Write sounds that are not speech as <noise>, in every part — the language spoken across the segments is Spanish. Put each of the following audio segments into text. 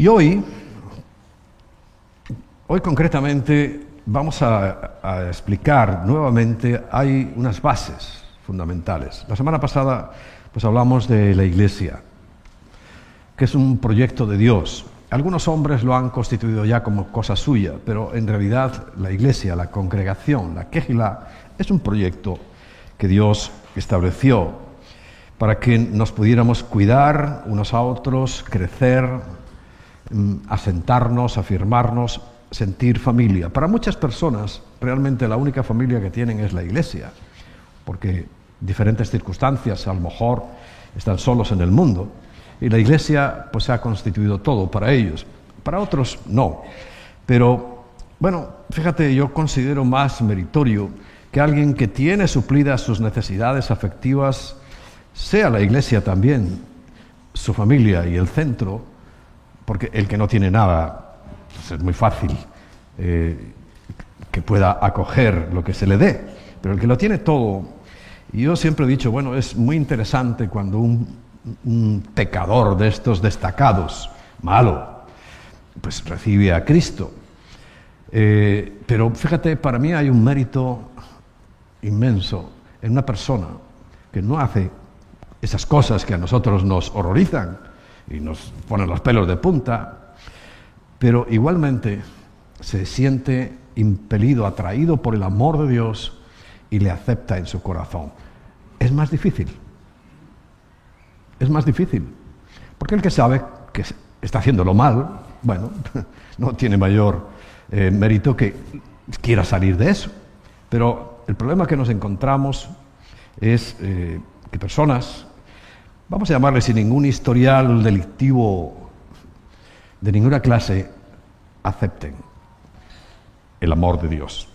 Y hoy, hoy concretamente vamos a, explicar nuevamente, hay unas bases fundamentales. La semana pasada pues hablamos de la iglesia, que es un proyecto de Dios. Algunos hombres lo han constituido ya como cosa suya, pero en realidad la iglesia, la congregación, la quejila, es un proyecto que Dios estableció para que nos pudiéramos cuidar unos a otros, crecer, asentarnos, afirmarnos, sentir familia. Para muchas personas, realmente la única familia que tienen es la iglesia, porque diferentes circunstancias, a lo mejor están solos en el mundo, y la iglesia pues ha constituido todo para ellos. Para otros no. Pero bueno, fíjate, yo considero más meritorio que alguien que tiene suplidas sus necesidades afectivas sea la iglesia también su familia y el centro, porque el que no tiene nada, pues es muy fácil eh, que pueda acoger lo que se le dé, pero el que lo tiene todo, y yo siempre he dicho, bueno, es muy interesante cuando un, pecador de estos destacados, malo, pues recibe a Cristo. Eh, pero fíjate, para mí hay un mérito inmenso en una persona que no hace esas cosas que a nosotros nos horrorizan y nos ponen los pelos de punta, pero igualmente se siente impelido, atraído por el amor de Dios y le acepta en su corazón. Es más difícil. Es más difícil. Porque el que sabe que está haciéndolo mal, bueno, <laughs> no tiene mayor eh, mérito que quiera salir de eso. Pero el problema que nos encontramos es eh, que personas vamos a llamarle sin ningún historial delictivo de ninguna clase, acepten el amor de Dios.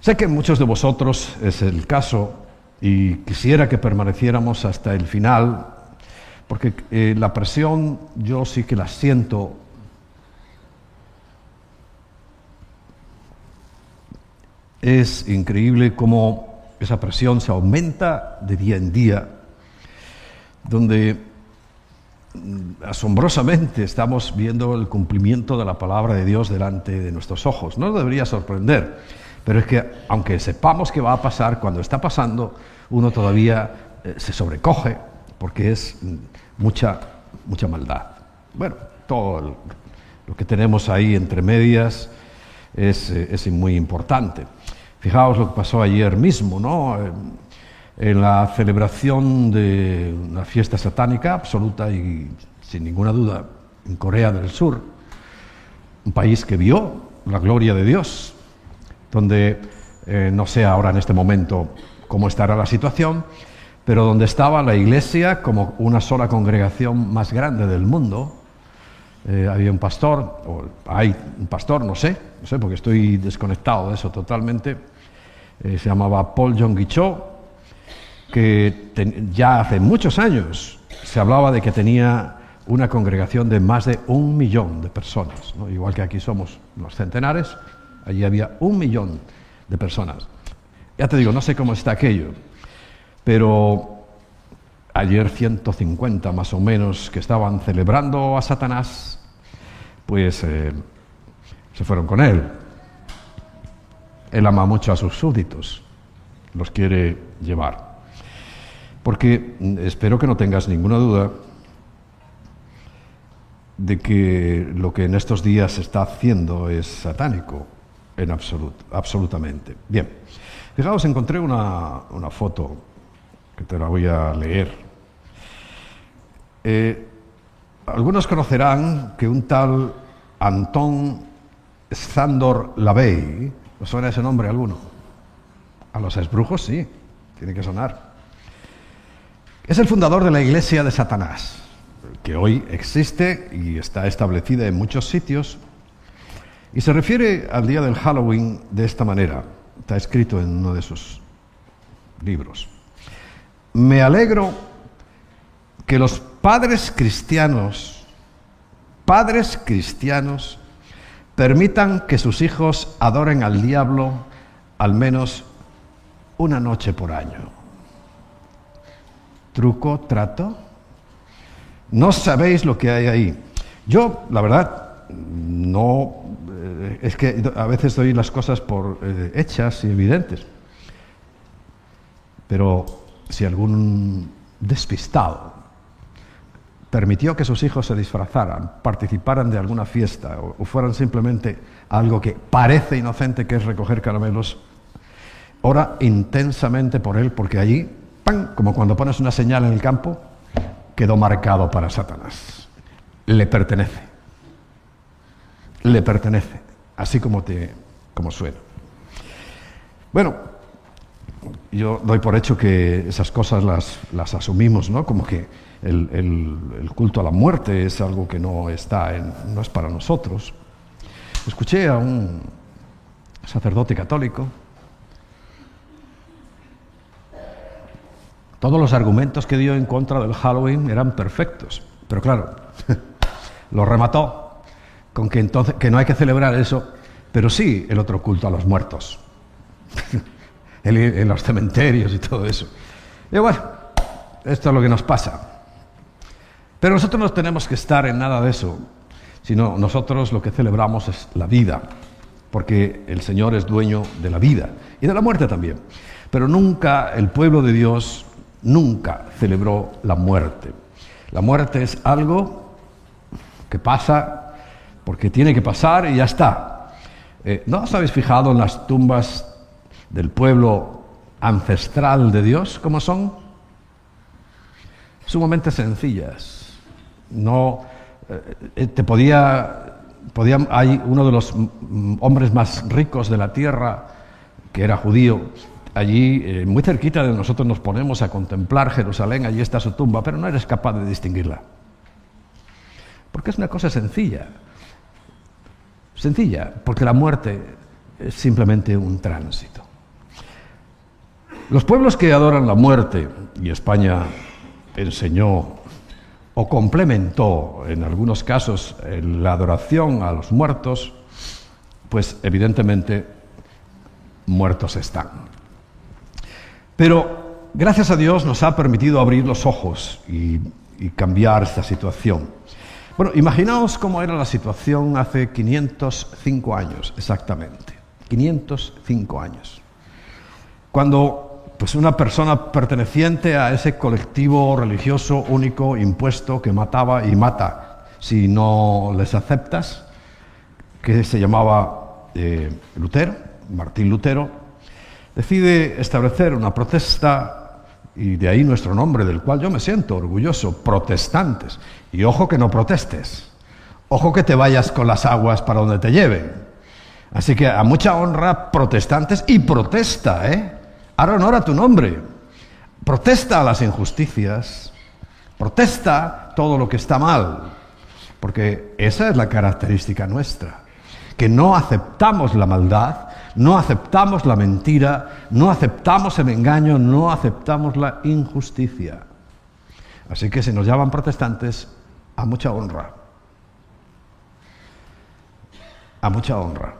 Sé que muchos de vosotros es el caso y quisiera que permaneciéramos hasta el final, porque eh, la presión yo sí que la siento. Es increíble cómo esa presión se aumenta de día en día donde mm, asombrosamente estamos viendo el cumplimiento de la palabra de Dios delante de nuestros ojos. No debería sorprender, pero es que aunque sepamos que va a pasar, cuando está pasando, uno todavía eh, se sobrecoge porque es mm, mucha, mucha maldad. Bueno, todo lo que tenemos ahí entre medias es, eh, es muy importante. Fijaos lo que pasó ayer mismo, ¿no? En la celebración de una fiesta satánica absoluta y sin ninguna duda en Corea del Sur, un país que vio la gloria de Dios, donde eh, no sé ahora en este momento cómo estará la situación, pero donde estaba la iglesia como una sola congregación más grande del mundo, eh, había un pastor, o hay un pastor, no sé, no sé porque estoy desconectado de eso totalmente, eh, se llamaba Paul Jong Que ya hace muchos años se hablaba de que tenía una congregación de más de un millón de personas, igual que aquí somos los centenares, allí había un millón de personas. Ya te digo, no sé cómo está aquello, pero ayer 150 más o menos que estaban celebrando a Satanás, pues eh, se fueron con él. Él ama mucho a sus súbditos, los quiere llevar. Porque espero que no tengas ninguna duda de que lo que en estos días se está haciendo es satánico, en absoluto, absolutamente. Bien, fijaos, encontré una, foto que te la voy a leer. Eh, algunos conocerán que un tal Antón Sandor Lavey, ¿os suena ese nombre alguno? A los esbrujos sí, tiene que sonar. Es el fundador de la Iglesia de Satanás, que hoy existe y está establecida en muchos sitios, y se refiere al día del Halloween de esta manera. Está escrito en uno de sus libros. Me alegro que los padres cristianos, padres cristianos, permitan que sus hijos adoren al diablo al menos una noche por año truco, trato. No sabéis lo que hay ahí. Yo, la verdad, no... eh, es que a veces doy las cosas por eh, hechas y evidentes. Pero si algún despistado permitió que sus hijos se disfrazaran, participaran de alguna fiesta o, o fueran simplemente algo que parece inocente, que es recoger caramelos, ora intensamente por él, porque allí, ¡pam!, como cuando pones una señal en el campo, quedó marcado para Satanás. Le pertenece. Le pertenece, así como, te, como suena. Bueno, yo doy por hecho que esas cosas las, las asumimos, ¿no? Como que el, el- el culto a la muerte es algo que no está en, no es para nosotros. Escuché a un sacerdote católico. Todos los argumentos que dio en contra del Halloween eran perfectos, pero claro, <laughs> lo remató con que entonces que no hay que celebrar eso, pero sí el otro culto a los muertos, <laughs> en los cementerios y todo eso. Y bueno, esto es lo que nos pasa. Pero nosotros no tenemos que estar en nada de eso, sino nosotros lo que celebramos es la vida, porque el Señor es dueño de la vida y de la muerte también. Pero nunca el pueblo de Dios, nunca celebró la muerte. La muerte es algo que pasa porque tiene que pasar y ya está. Eh, ¿No os habéis fijado en las tumbas del pueblo ancestral de Dios cómo son? Sumamente sencillas. No eh, te podía, podía hay uno de los hombres más ricos de la tierra que era judío. Allí, eh, muy cerquita de nosotros, nos ponemos a contemplar Jerusalén. Allí está su tumba, pero no eres capaz de distinguirla. Porque es una cosa sencilla. Sencilla, porque la muerte es simplemente un tránsito. Los pueblos que adoran la muerte, y España enseñó o complementó en algunos casos eh, la adoración a los muertos, pues evidentemente muertos están. Pero gracias a Dios nos ha permitido abrir los ojos y, cambiar esta situación. Bueno, imaginaos cómo era la situación hace 505 años, exactamente. 505 años. Cuando pues una persona perteneciente a ese colectivo religioso único impuesto que mataba y mata si no les aceptas, que se llamaba eh, Lutero, Martín Lutero, decide establecer una protesta y de ahí nuestro nombre, del cual yo me siento orgulloso, protestantes. Y ojo que no protestes, ojo que te vayas con las aguas para donde te lleven. Así que a mucha honra, protestantes y protesta, ¿eh? Ahora honora tu nombre. Protesta a las injusticias. Protesta todo lo que está mal. Porque esa es la característica nuestra. Que no aceptamos la maldad, no aceptamos la mentira, no aceptamos el engaño, no aceptamos la injusticia. Así que se nos llaman protestantes a mucha honra. A mucha honra.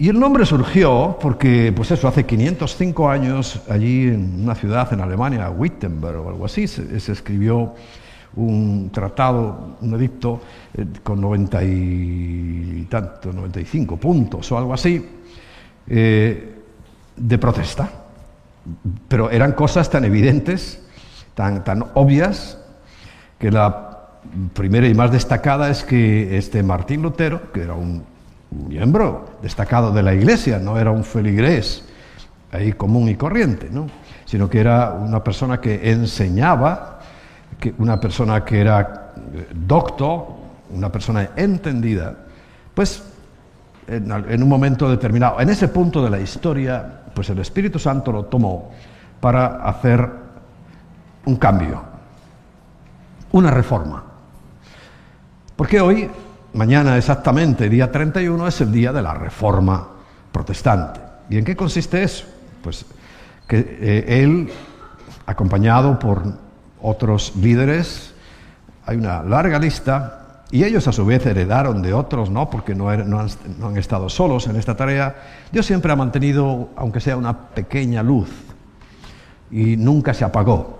Y el nombre surgió porque, pues eso, hace 505 años, allí en una ciudad en Alemania, Wittenberg o algo así, se, se escribió un tratado, un edicto eh, con 90 y tanto, 95 puntos o algo así, eh, de protesta. Pero eran cosas tan evidentes, tan, tan obvias, que la primera y más destacada es que este Martín Lutero, que era un miembro destacado de la iglesia, no era un feligrés ahí común y corriente, ¿no? sino que era una persona que enseñaba, que una persona que era eh, docto, una persona entendida, pues en, un momento determinado, en ese punto de la historia, pues el Espíritu Santo lo tomó para hacer un cambio, una reforma. Porque hoy Mañana exactamente, día 31, es el día de la reforma protestante. ¿Y en qué consiste eso? Pues que eh, él, acompañado por otros líderes, hay una larga lista, y ellos a su vez heredaron de otros, ¿no? porque no, er, no, han, no han estado solos en esta tarea. Dios siempre ha mantenido, aunque sea una pequeña luz, y nunca se apagó.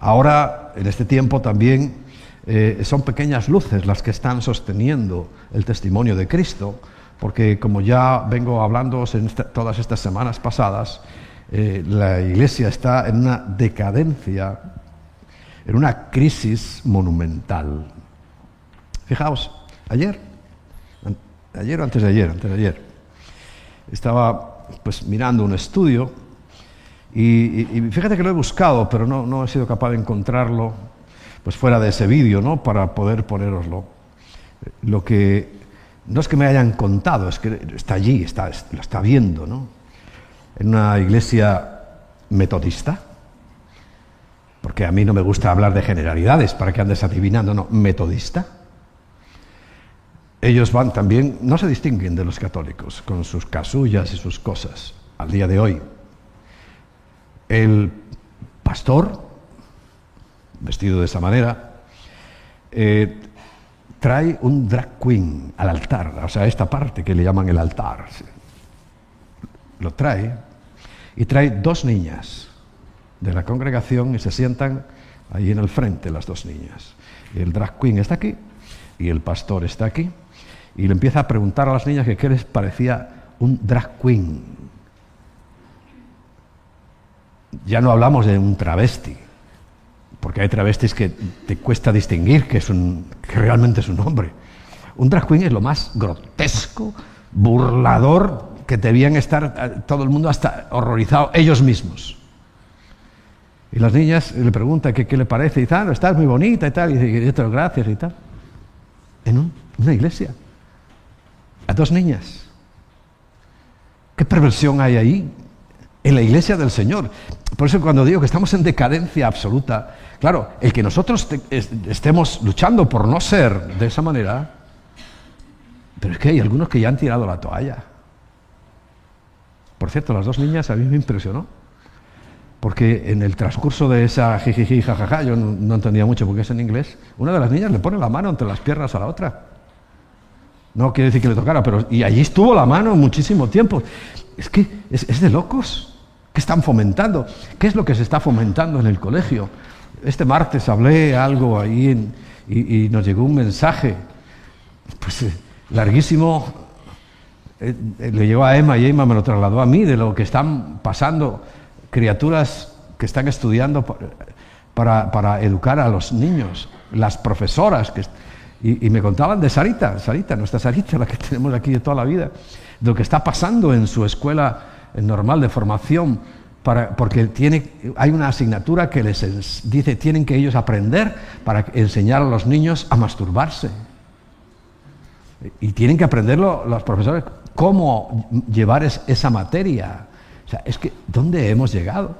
Ahora, en este tiempo también, eh, son pequeñas luces las que están sosteniendo el testimonio de Cristo, porque como ya vengo hablando en todas estas semanas pasadas, eh, la iglesia está en una decadencia, en una crisis monumental. Fijaos, ayer, ayer o antes de ayer, antes de ayer, estaba pues mirando un estudio y, fíjate que lo he buscado, pero no, no he sido capaz de encontrarlo pues fuera de ese vídeo, ¿no? Para poder poneroslo. Lo que no es que me hayan contado, es que está allí, está, lo está viendo, ¿no? En una iglesia metodista, porque a mí no me gusta hablar de generalidades para que andes adivinando, no, metodista. Ellos van también, no se distinguen de los católicos, con sus casullas y sus cosas, al día de hoy. El pastor vestido de esa manera, eh, trae un drag queen al altar, o sea, esta parte que le llaman el altar. Lo trae y trae dos niñas de la congregación y se sientan ahí en el frente las dos niñas. el drag queen está aquí y el pastor está aquí y le empieza a preguntar a las niñas que qué les parecía un drag queen. Ya no hablamos de un travesti, porque hay travestis que te cuesta distinguir que, es un, que realmente es un hombre. Un drag queen es lo más grotesco, burlador, que debían estar eh, todo el mundo hasta horrorizado ellos mismos. Y las niñas le preguntan qué, le parece, y dice, ah, estás muy bonita y tal, y dice, gracias y tal. En una iglesia. A dos niñas. ¿Qué perversión hay ahí? En la iglesia del Señor. Por eso cuando digo que estamos en decadencia absoluta, claro, el que nosotros estemos luchando por no ser de esa manera, pero es que hay algunos que ya han tirado la toalla. Por cierto, las dos niñas a mí me impresionó, porque en el transcurso de esa jijiji, jajaja, yo no, entendía mucho porque es en inglés, una de las niñas le pone la mano entre las piernas a la otra. No quiere decir que le tocara, pero y allí estuvo la mano muchísimo tiempo. Es que es de locos. ¿Qué están fomentando? ¿Qué es lo que se está fomentando en el colegio? Este martes hablé algo ahí y, nos llegó un mensaje, pues eh, larguísimo, eh, eh, le llegó a Emma y Emma me lo trasladó a mí, de lo que están pasando criaturas que están estudiando para, educar a los niños, las profesoras, que, y, y, me contaban de Sarita, Sarita, nuestra Sarita, la que <laughs> tenemos aquí de toda la vida, de lo que está pasando en su escuela normal de formación, para, porque tiene, hay una asignatura que les dice tienen que ellos aprender para enseñar a los niños a masturbarse. Y tienen que aprenderlo los profesores cómo llevar esa materia. Es que, ¿dónde hemos llegado?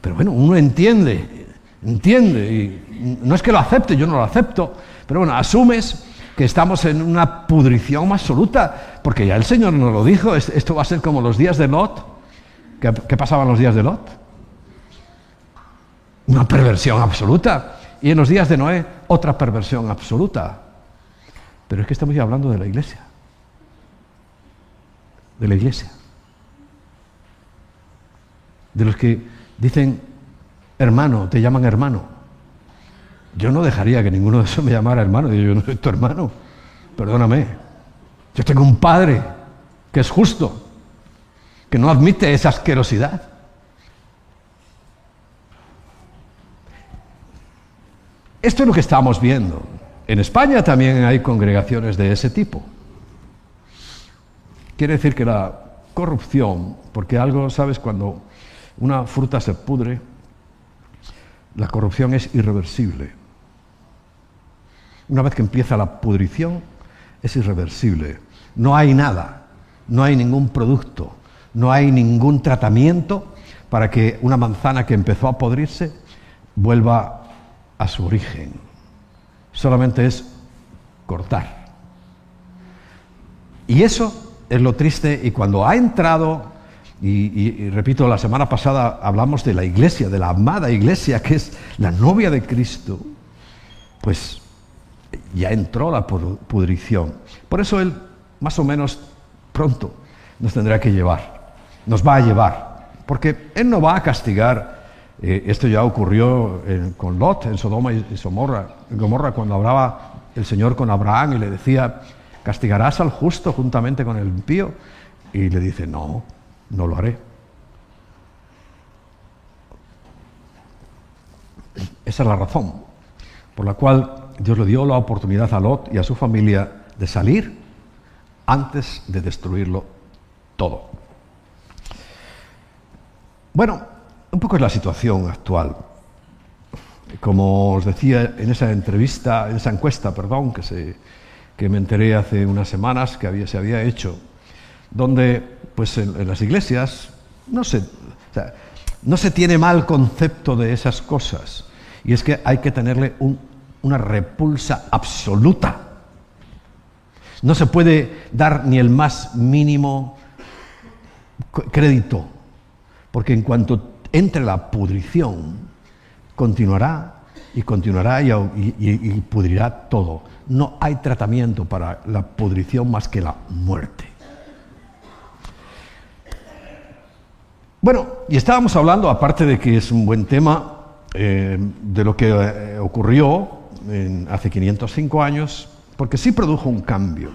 Pero bueno, uno entiende, entiende, y no es que lo acepte, yo no lo acepto, pero bueno, asumes que estamos en una pudrición absoluta, porque ya el Señor nos lo dijo, esto va a ser como los días de Lot. ¿Qué, pasaba en los días de Lot? Una perversión absoluta. Y en los días de Noé, otra perversión absoluta. Pero es que estamos ya hablando de la iglesia. De la iglesia. De los que dicen, hermano, te llaman hermano. Yo no dejaría que ninguno de esos me llamara hermano. Yo no soy tu hermano. Perdóname. Yo tengo un padre que es justo que no admite esa asquerosidad. Esto es lo que estamos viendo. En España también hay congregaciones de ese tipo. Quiere decir que la corrupción, porque algo, ¿sabes? Cuando una fruta se pudre, la corrupción es irreversible. Una vez que empieza la pudrición, es irreversible. No hay nada, no hay ningún producto, no hay ningún tratamiento para que una manzana que empezó a podrirse vuelva a su origen. Solamente es cortar. Y eso es lo triste y cuando ha entrado, y, repito, la semana pasada hablamos de la iglesia, de la amada iglesia que es la novia de Cristo, pues ya entró la pudrición. Por eso Él, más o menos pronto, nos tendrá que llevar nos va a llevar. Porque Él no va a castigar Eh, esto ya ocurrió con Lot en Sodoma y, Gomorra, Gomorra, cuando hablaba el Señor con Abraham y le decía, ¿castigarás al justo juntamente con el impío? Y le dice, no, no lo haré. Esa es la razón por la cual Dios le dio la oportunidad a Lot y a su familia de salir antes de destruirlo todo. Bueno, un poco es la situación actual. Como os decía en esa entrevista, en esa encuesta, perdón, que, se, que me enteré hace unas semanas que había, se había hecho, donde pues en, las iglesias no se, no se tiene mal concepto de esas cosas. Y es que hay que tenerle una repulsa absoluta. No se puede dar ni el más mínimo crédito, porque en cuanto entre la pudrición, continuará y continuará y, pudrirá todo. No hay tratamiento para la pudrición más que la muerte. Bueno, y estábamos hablando, aparte de que es un buen tema, eh, de lo que eh, ocurrió hace 505 años, porque sí produjo un cambio.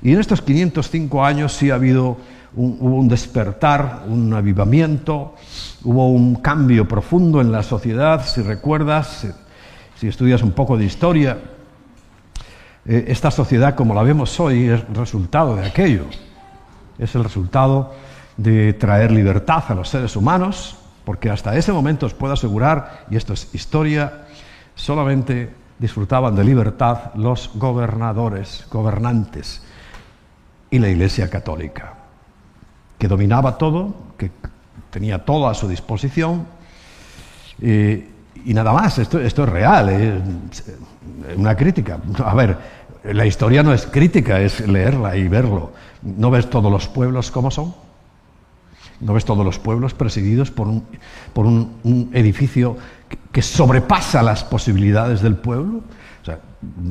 Y en estos 505 años sí ha habido un, hubo un despertar, un avivamiento, hubo un cambio profundo en la sociedad, si recuerdas, si, estudias un poco de historia, eh, esta sociedad como la vemos hoy es resultado de aquello, es el resultado de traer libertad a los seres humanos, porque hasta ese momento os puedo asegurar, y esto es historia, solamente disfrutaban de libertad los gobernadores, gobernantes y la Iglesia Católica que dominaba todo, que tenía todo a su disposición. y nada más, esto, es real, es una crítica. A ver, la historia no es crítica, es leerla y verlo. ¿No ves todos los pueblos como son? ¿No ves todos los pueblos presididos por un, por un, edificio que, sobrepasa las posibilidades del pueblo? O sea,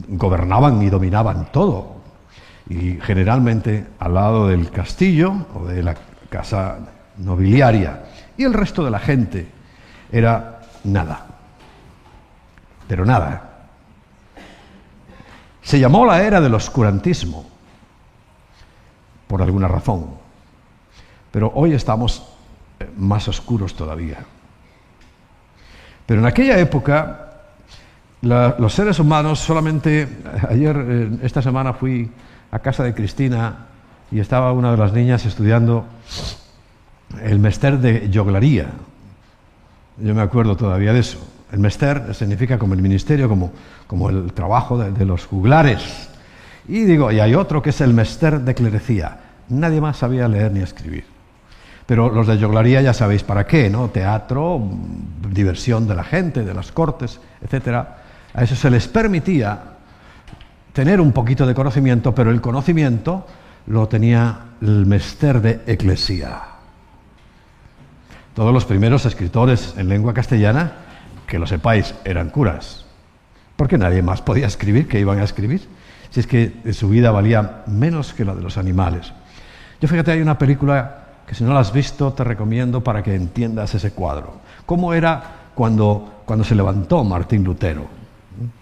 gobernaban y dominaban todo y generalmente al lado del castillo o de la casa nobiliaria. Y el resto de la gente era nada. Pero nada. Se llamó la era del oscurantismo, por alguna razón. Pero hoy estamos eh, más oscuros todavía. Pero en aquella época, los seres humanos solamente, <laughs> ayer, eh, esta semana fui a casa de Cristina y estaba una de las niñas estudiando el mester de yoglaría. Yo me acuerdo todavía de eso. El mester significa como el ministerio, como, como el trabajo de, los juglares. Y digo, y hay otro que es el mester de clerecía. Nadie más sabía leer ni escribir. Pero los de yoglaría ya sabéis para qué, ¿no? Teatro, diversión de la gente, de las cortes, etc. A eso se les permitía tener un poquito de conocimiento, pero el conocimiento lo tenía el mester de eclesía. Todos los primeros escritores en lengua castellana, que lo sepáis, eran curas. Porque nadie más podía escribir que iban a escribir. Si es que su vida valía menos que la de los animales. Yo fíjate, hay una película que si no la has visto te recomiendo para que entiendas ese cuadro. ¿Cómo era cuando, cuando se levantó Martín Lutero?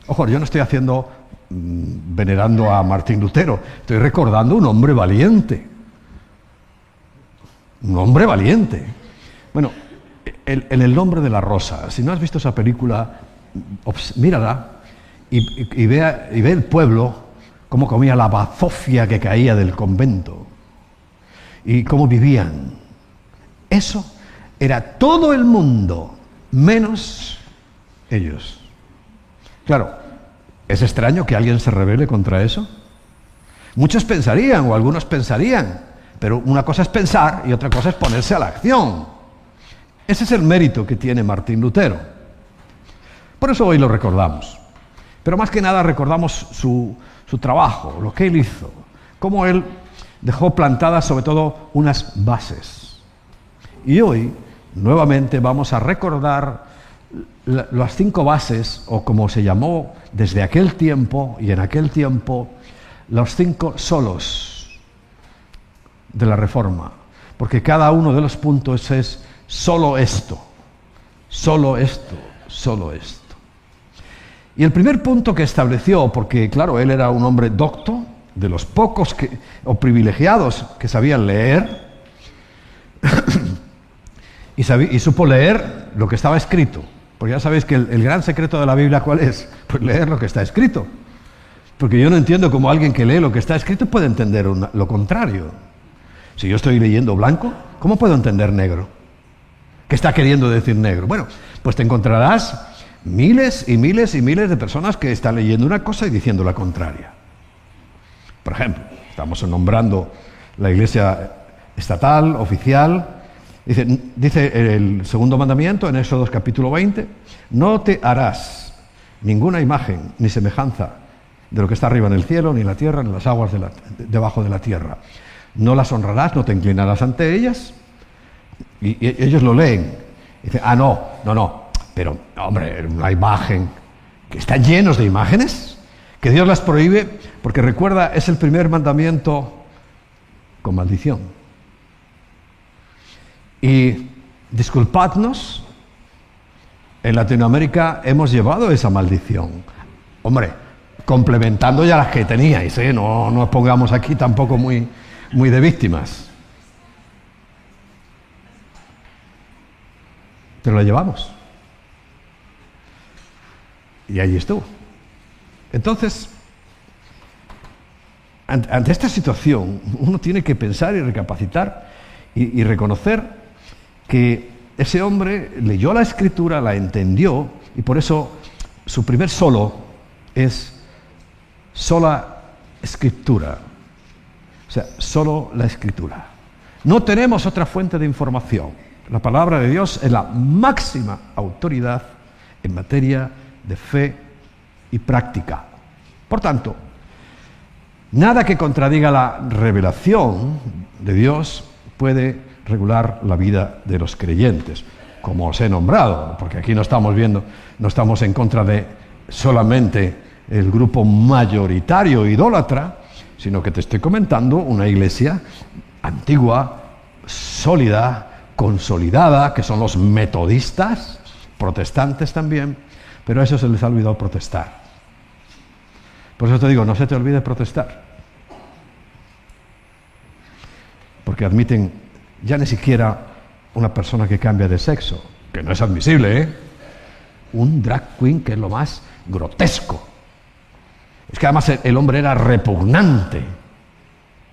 Ojo, yo no estoy haciendo Mm, venerando a Martín Lutero, estoy recordando un hombre valiente. Un hombre valiente. Bueno, en el nombre de la rosa, si no has visto esa película, mírala y, y, y ve el pueblo cómo comía la bazofia que caía del convento y cómo vivían. Eso era todo el mundo, menos ellos. Claro, ¿Es extraño que alguien se revele contra eso? Muchos pensarían, o algunos pensarían, pero una cosa es pensar y otra cosa es ponerse a la acción. Ese es el mérito que tiene Martín Lutero. Por eso hoy lo recordamos. Pero más que nada recordamos su, su trabajo, lo que él hizo, cómo él dejó plantadas sobre todo unas bases. Y hoy, nuevamente, vamos a recordar las cinco bases, o como se llamó desde aquel tiempo y en aquel tiempo, los cinco solos de la reforma, porque cada uno de los puntos es solo esto, Solo esto, solo esto. Y el primer punto que estableció, porque claro, él era un hombre docto, de los pocos o privilegiados que sabían leer, <coughs> y, supo leer lo que estaba escrito. Porque ya sabéis que el, gran secreto de la Biblia, ¿cuál es? <laughs> Pues leer lo que está escrito. Porque yo no entiendo cómo alguien que lee lo que está escrito puede entender lo contrario. Si yo estoy leyendo blanco, ¿cómo puedo entender negro? ¿Qué está queriendo decir negro? Bueno, pues te encontrarás miles y miles y miles de personas que están leyendo una cosa y diciendo la contraria. Por ejemplo, estamos nombrando la iglesia estatal, oficial. Dice, el segundo mandamiento en Éxodo capítulo 20, no te harás ninguna imagen ni semejanza de lo que está arriba en el cielo, ni en la tierra, ni en las aguas debajo de la tierra. No las honrarás, no te inclinarás ante ellas. Y, ellos lo leen. dicen, ah, no, no, no. Pero, hombre, una imagen, que están llenos de imágenes, que Dios las prohíbe, porque recuerda, es el primer mandamiento con maldición. Y disculpadnos, en Latinoamérica hemos llevado esa maldición. Hombre, complementando ya las que teníais, ¿eh? no nos pongamos aquí tampoco muy, muy de víctimas. Pero la llevamos. Y allí estuvo. Entonces, ante, esta situación, uno tiene que pensar y recapacitar y, reconocer que ese hombre leyó la escritura, la entendió, y por eso su primer solo es sola escritura. O sea, solo la escritura. No tenemos otra fuente de información. La palabra de Dios es la máxima autoridad en materia de fe y práctica. Por tanto, nada que contradiga la revelación de Dios puede regular la vida de los creyentes, como os he nombrado, porque aquí no estamos viendo, no estamos en contra de solamente el grupo mayoritario idólatra, sino que te estoy comentando una iglesia antigua, sólida, consolidada, que son los metodistas, protestantes también, pero a eso se les ha olvidado protestar. Por eso te digo, no se te olvide protestar. Porque admiten ya ni siquiera una persona que cambia de sexo, que no es admisible, ¿eh? Un drag queen que es lo más grotesco. Es que además el hombre era repugnante,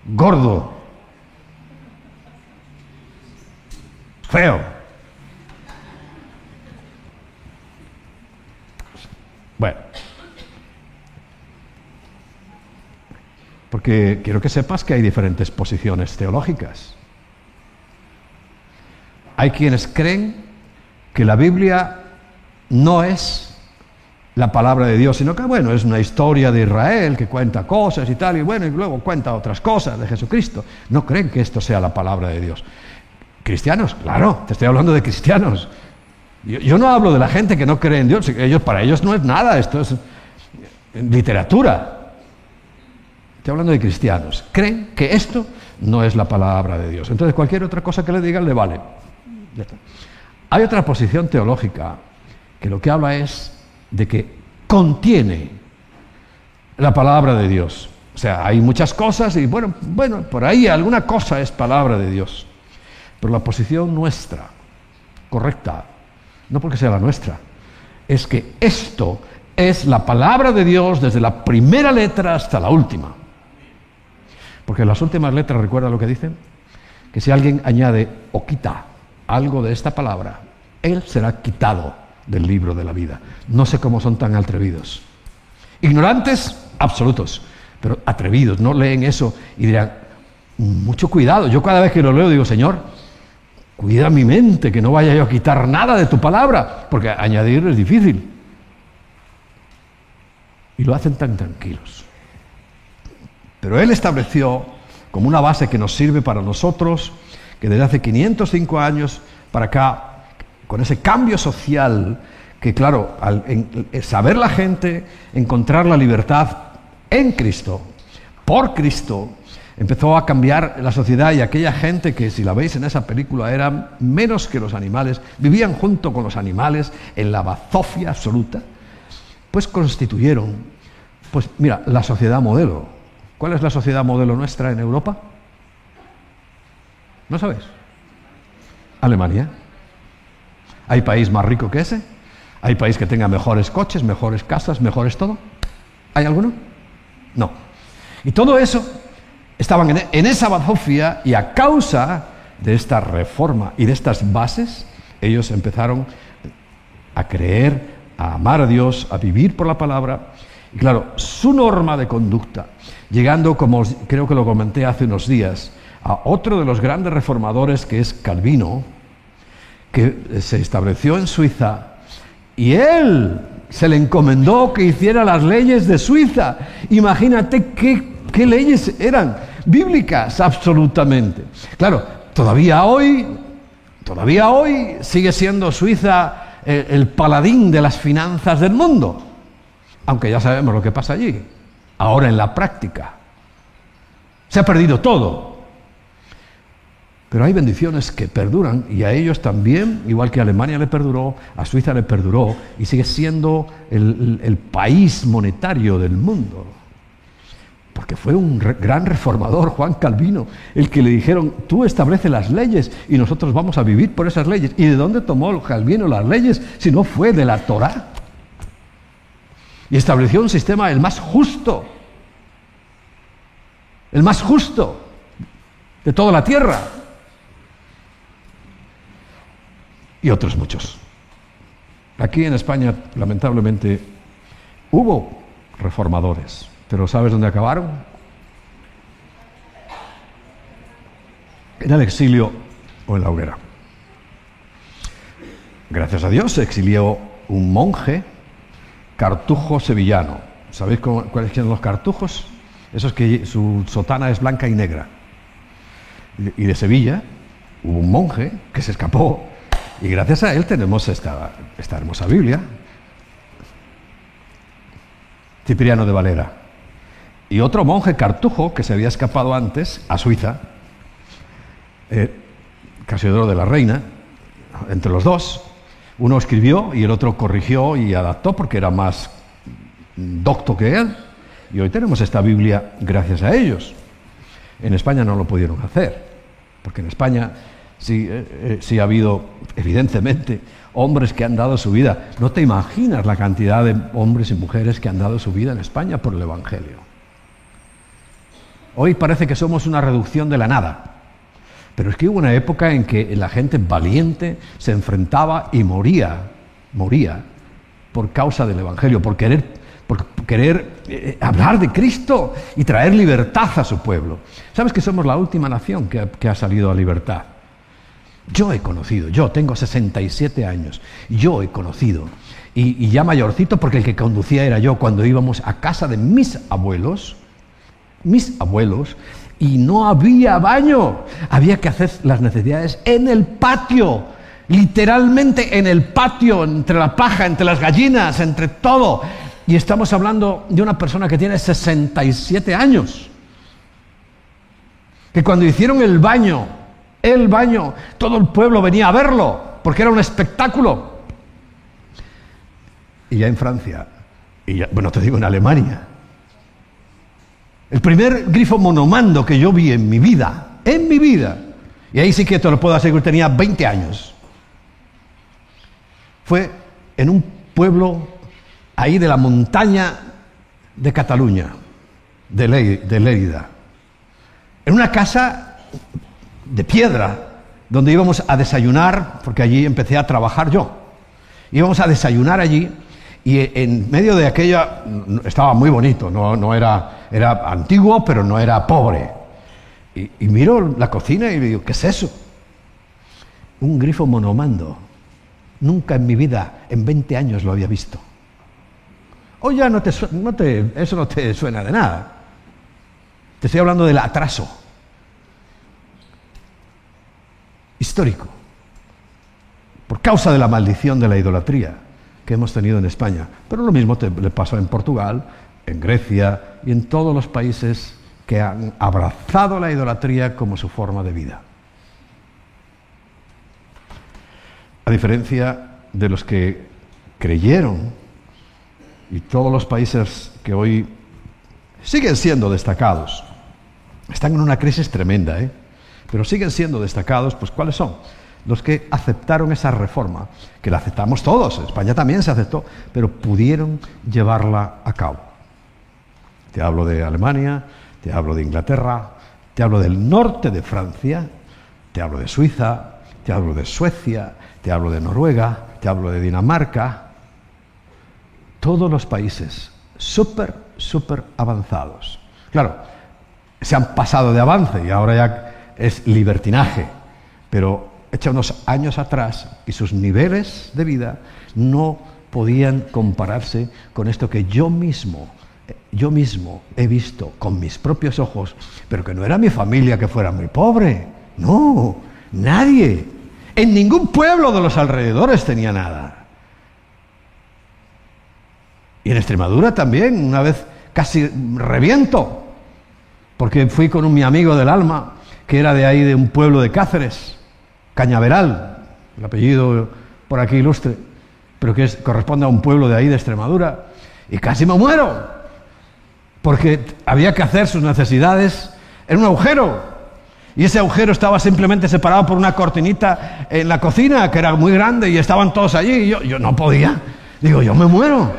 gordo, feo. Bueno, porque quiero que sepas que hay diferentes posiciones teológicas. Hay quienes creen que la Biblia no es la palabra de Dios, sino que, bueno, es una historia de Israel que cuenta cosas y tal, y bueno, y luego cuenta otras cosas de Jesucristo. No creen que esto sea la palabra de Dios. Cristianos, claro, te estoy hablando de cristianos. Yo, no hablo de la gente que no cree en Dios, para ellos no es nada, esto es literatura. Estoy hablando de cristianos. Creen que esto no es la palabra de Dios. Entonces cualquier otra cosa que le digan le vale. Hay otra posición teológica que lo que habla es de que contiene la palabra de Dios. O sea, hay muchas cosas y bueno, bueno, por ahí alguna cosa es palabra de Dios. Pero la posición nuestra, correcta, no porque sea la nuestra, es que esto es la palabra de Dios desde la primera letra hasta la última. Porque las últimas letras, recuerda lo que dicen, que si alguien añade o quita algo de esta palabra, él será quitado del libro de la vida. No sé cómo son tan atrevidos. Ignorantes, absolutos, pero atrevidos, no leen eso y dirán, mucho cuidado. Yo cada vez que lo leo digo, Señor, cuida mi mente, que no vaya yo a quitar nada de tu palabra, porque añadir es difícil. Y lo hacen tan tranquilos. Pero Él estableció como una base que nos sirve para nosotros, que desde hace 505 años para acá con ese cambio social que, claro, al saber la gente, encontrar la libertad en Cristo, por Cristo, empezó a cambiar la sociedad y aquella gente que, si la veis en esa película, eran menos que los animales, vivían junto con los animales en la bazofia absoluta, pues constituyeron, pues mira, la sociedad modelo. ¿Cuál es la sociedad modelo nuestra en Europa? ¿No sabes? Alemania. ¿Hay país más rico que ese? ¿Hay país que tenga mejores coches, mejores casas, mejores todo? ¿Hay alguno? No. Y todo eso estaban en, esa bazofia y a causa de esta reforma y de estas bases, ellos empezaron a creer, a amar a Dios, a vivir por la palabra. Y claro, su norma de conducta, llegando, como creo que lo comenté hace unos días, a otro de los grandes reformadores que es Calvino, que se estableció en Suiza, y él se le encomendó que hiciera las leyes de Suiza. Imagínate qué, leyes eran, bíblicas absolutamente. Claro, todavía hoy, todavía hoy sigue siendo Suiza el, el paladín de las finanzas del mundo, aunque ya sabemos lo que pasa allí, ahora en la práctica. Se ha perdido todo. Pero hay bendiciones que perduran y a ellos también, igual que a Alemania le perduró, a Suiza le perduró y sigue siendo el, país monetario del mundo. Porque fue un gran reformador, Juan Calvino, el que le dijeron, tú establece las leyes y nosotros vamos a vivir por esas leyes. ¿Y de dónde tomó Calvino las leyes si no fue de la Torá? Y estableció un sistema el más justo, el más justo de toda la tierra. y otros muchos. Aquí en España, lamentablemente, hubo reformadores, pero ¿sabes dónde acabaron? En el exilio o en la hoguera. Gracias a Dios se exilió un monje cartujo sevillano. ¿Sabéis cuáles son los cartujos? Esos que su sotana es blanca y negra. Y de Sevilla hubo un monje que se escapó y gracias a él tenemos esta, hermosa Biblia. Cipriano de Valera. Y otro monje cartujo que se había escapado antes a Suiza, eh, Casiodoro de la Reina, entre los dos, uno escribió y el otro corrigió y adaptó porque era más docto que él. Y hoy tenemos esta Biblia gracias a ellos. En España no lo pudieron hacer, porque en España Sí, eh, eh, sí, ha habido, evidentemente, hombres que han dado su vida. No te imaginas la cantidad de hombres y mujeres que han dado su vida en España por el Evangelio. Hoy parece que somos una reducción de la nada. Pero es que hubo una época en que la gente valiente se enfrentaba y moría, moría por causa del Evangelio, por querer, por querer eh, hablar de Cristo y traer libertad a su pueblo. ¿Sabes que somos la última nación que ha salido a libertad? Yo he conocido, yo tengo 67 años, yo he conocido, y, ya mayorcito porque el que conducía era yo cuando íbamos a casa de mis abuelos, mis abuelos, y no había baño, había que hacer las necesidades en el patio, literalmente en el patio, entre la paja, entre las gallinas, entre todo. Y estamos hablando de una persona que tiene 67 años, que cuando hicieron el baño, el baño. Todo el pueblo venía a verlo, porque era un espectáculo. Y ya en Francia, bueno, te digo en Alemania, el primer grifo monomando que yo vi en mi vida, en mi vida, y ahí sí que te lo puedo asegurar, tenía 20 años, fue en un pueblo ahí de la montaña de Cataluña, de, de Lérida, en una casa de piedra, donde íbamos a desayunar, porque allí empecé a trabajar yo. Íbamos a desayunar allí y en medio de aquella estaba muy bonito, no, no era, era antiguo, pero no era pobre. Y, y miro la cocina y digo, ¿qué es eso? Un grifo monomando. Nunca en mi vida, en 20 años, lo había visto. O ya no te, no te, eso no te suena de nada. Te estoy hablando del atraso histórico, por causa de la maldición de la idolatría que hemos tenido en España. Pero lo mismo le pasó en Portugal, en Grecia y en todos los países que han abrazado la idolatría como su forma de vida. A diferencia de los que creyeron y todos los países que hoy siguen siendo destacados, están en una crisis tremenda, ¿eh? pero siguen siendo destacados, pues ¿cuáles son? Los que aceptaron esa reforma, que la aceptamos todos, España también se aceptó, pero pudieron llevarla a cabo. Te hablo de Alemania, te hablo de Inglaterra, te hablo del norte de Francia, te hablo de Suiza, te hablo de Suecia, te hablo de Noruega, te hablo de Dinamarca. Todos los países súper, súper avanzados. Claro, se han pasado de avance y ahora ya es libertinaje, pero echa unos años atrás y sus niveles de vida no podían compararse con esto que yo mismo, yo mismo he visto con mis propios ojos, pero que no era mi familia que fuera muy pobre, no, nadie, en ningún pueblo de los alrededores tenía nada. Y en Extremadura también, una vez casi reviento, porque fui con un mi amigo del alma, que era de ahí, de un pueblo de Cáceres, Cañaveral, el apellido por aquí ilustre, pero que corresponde a un pueblo de ahí, de Extremadura, y casi me muero, porque había que hacer sus necesidades en un agujero, y ese agujero estaba simplemente separado por una cortinita en la cocina, que era muy grande, y estaban todos allí, y yo, no podía. Digo, yo me muero.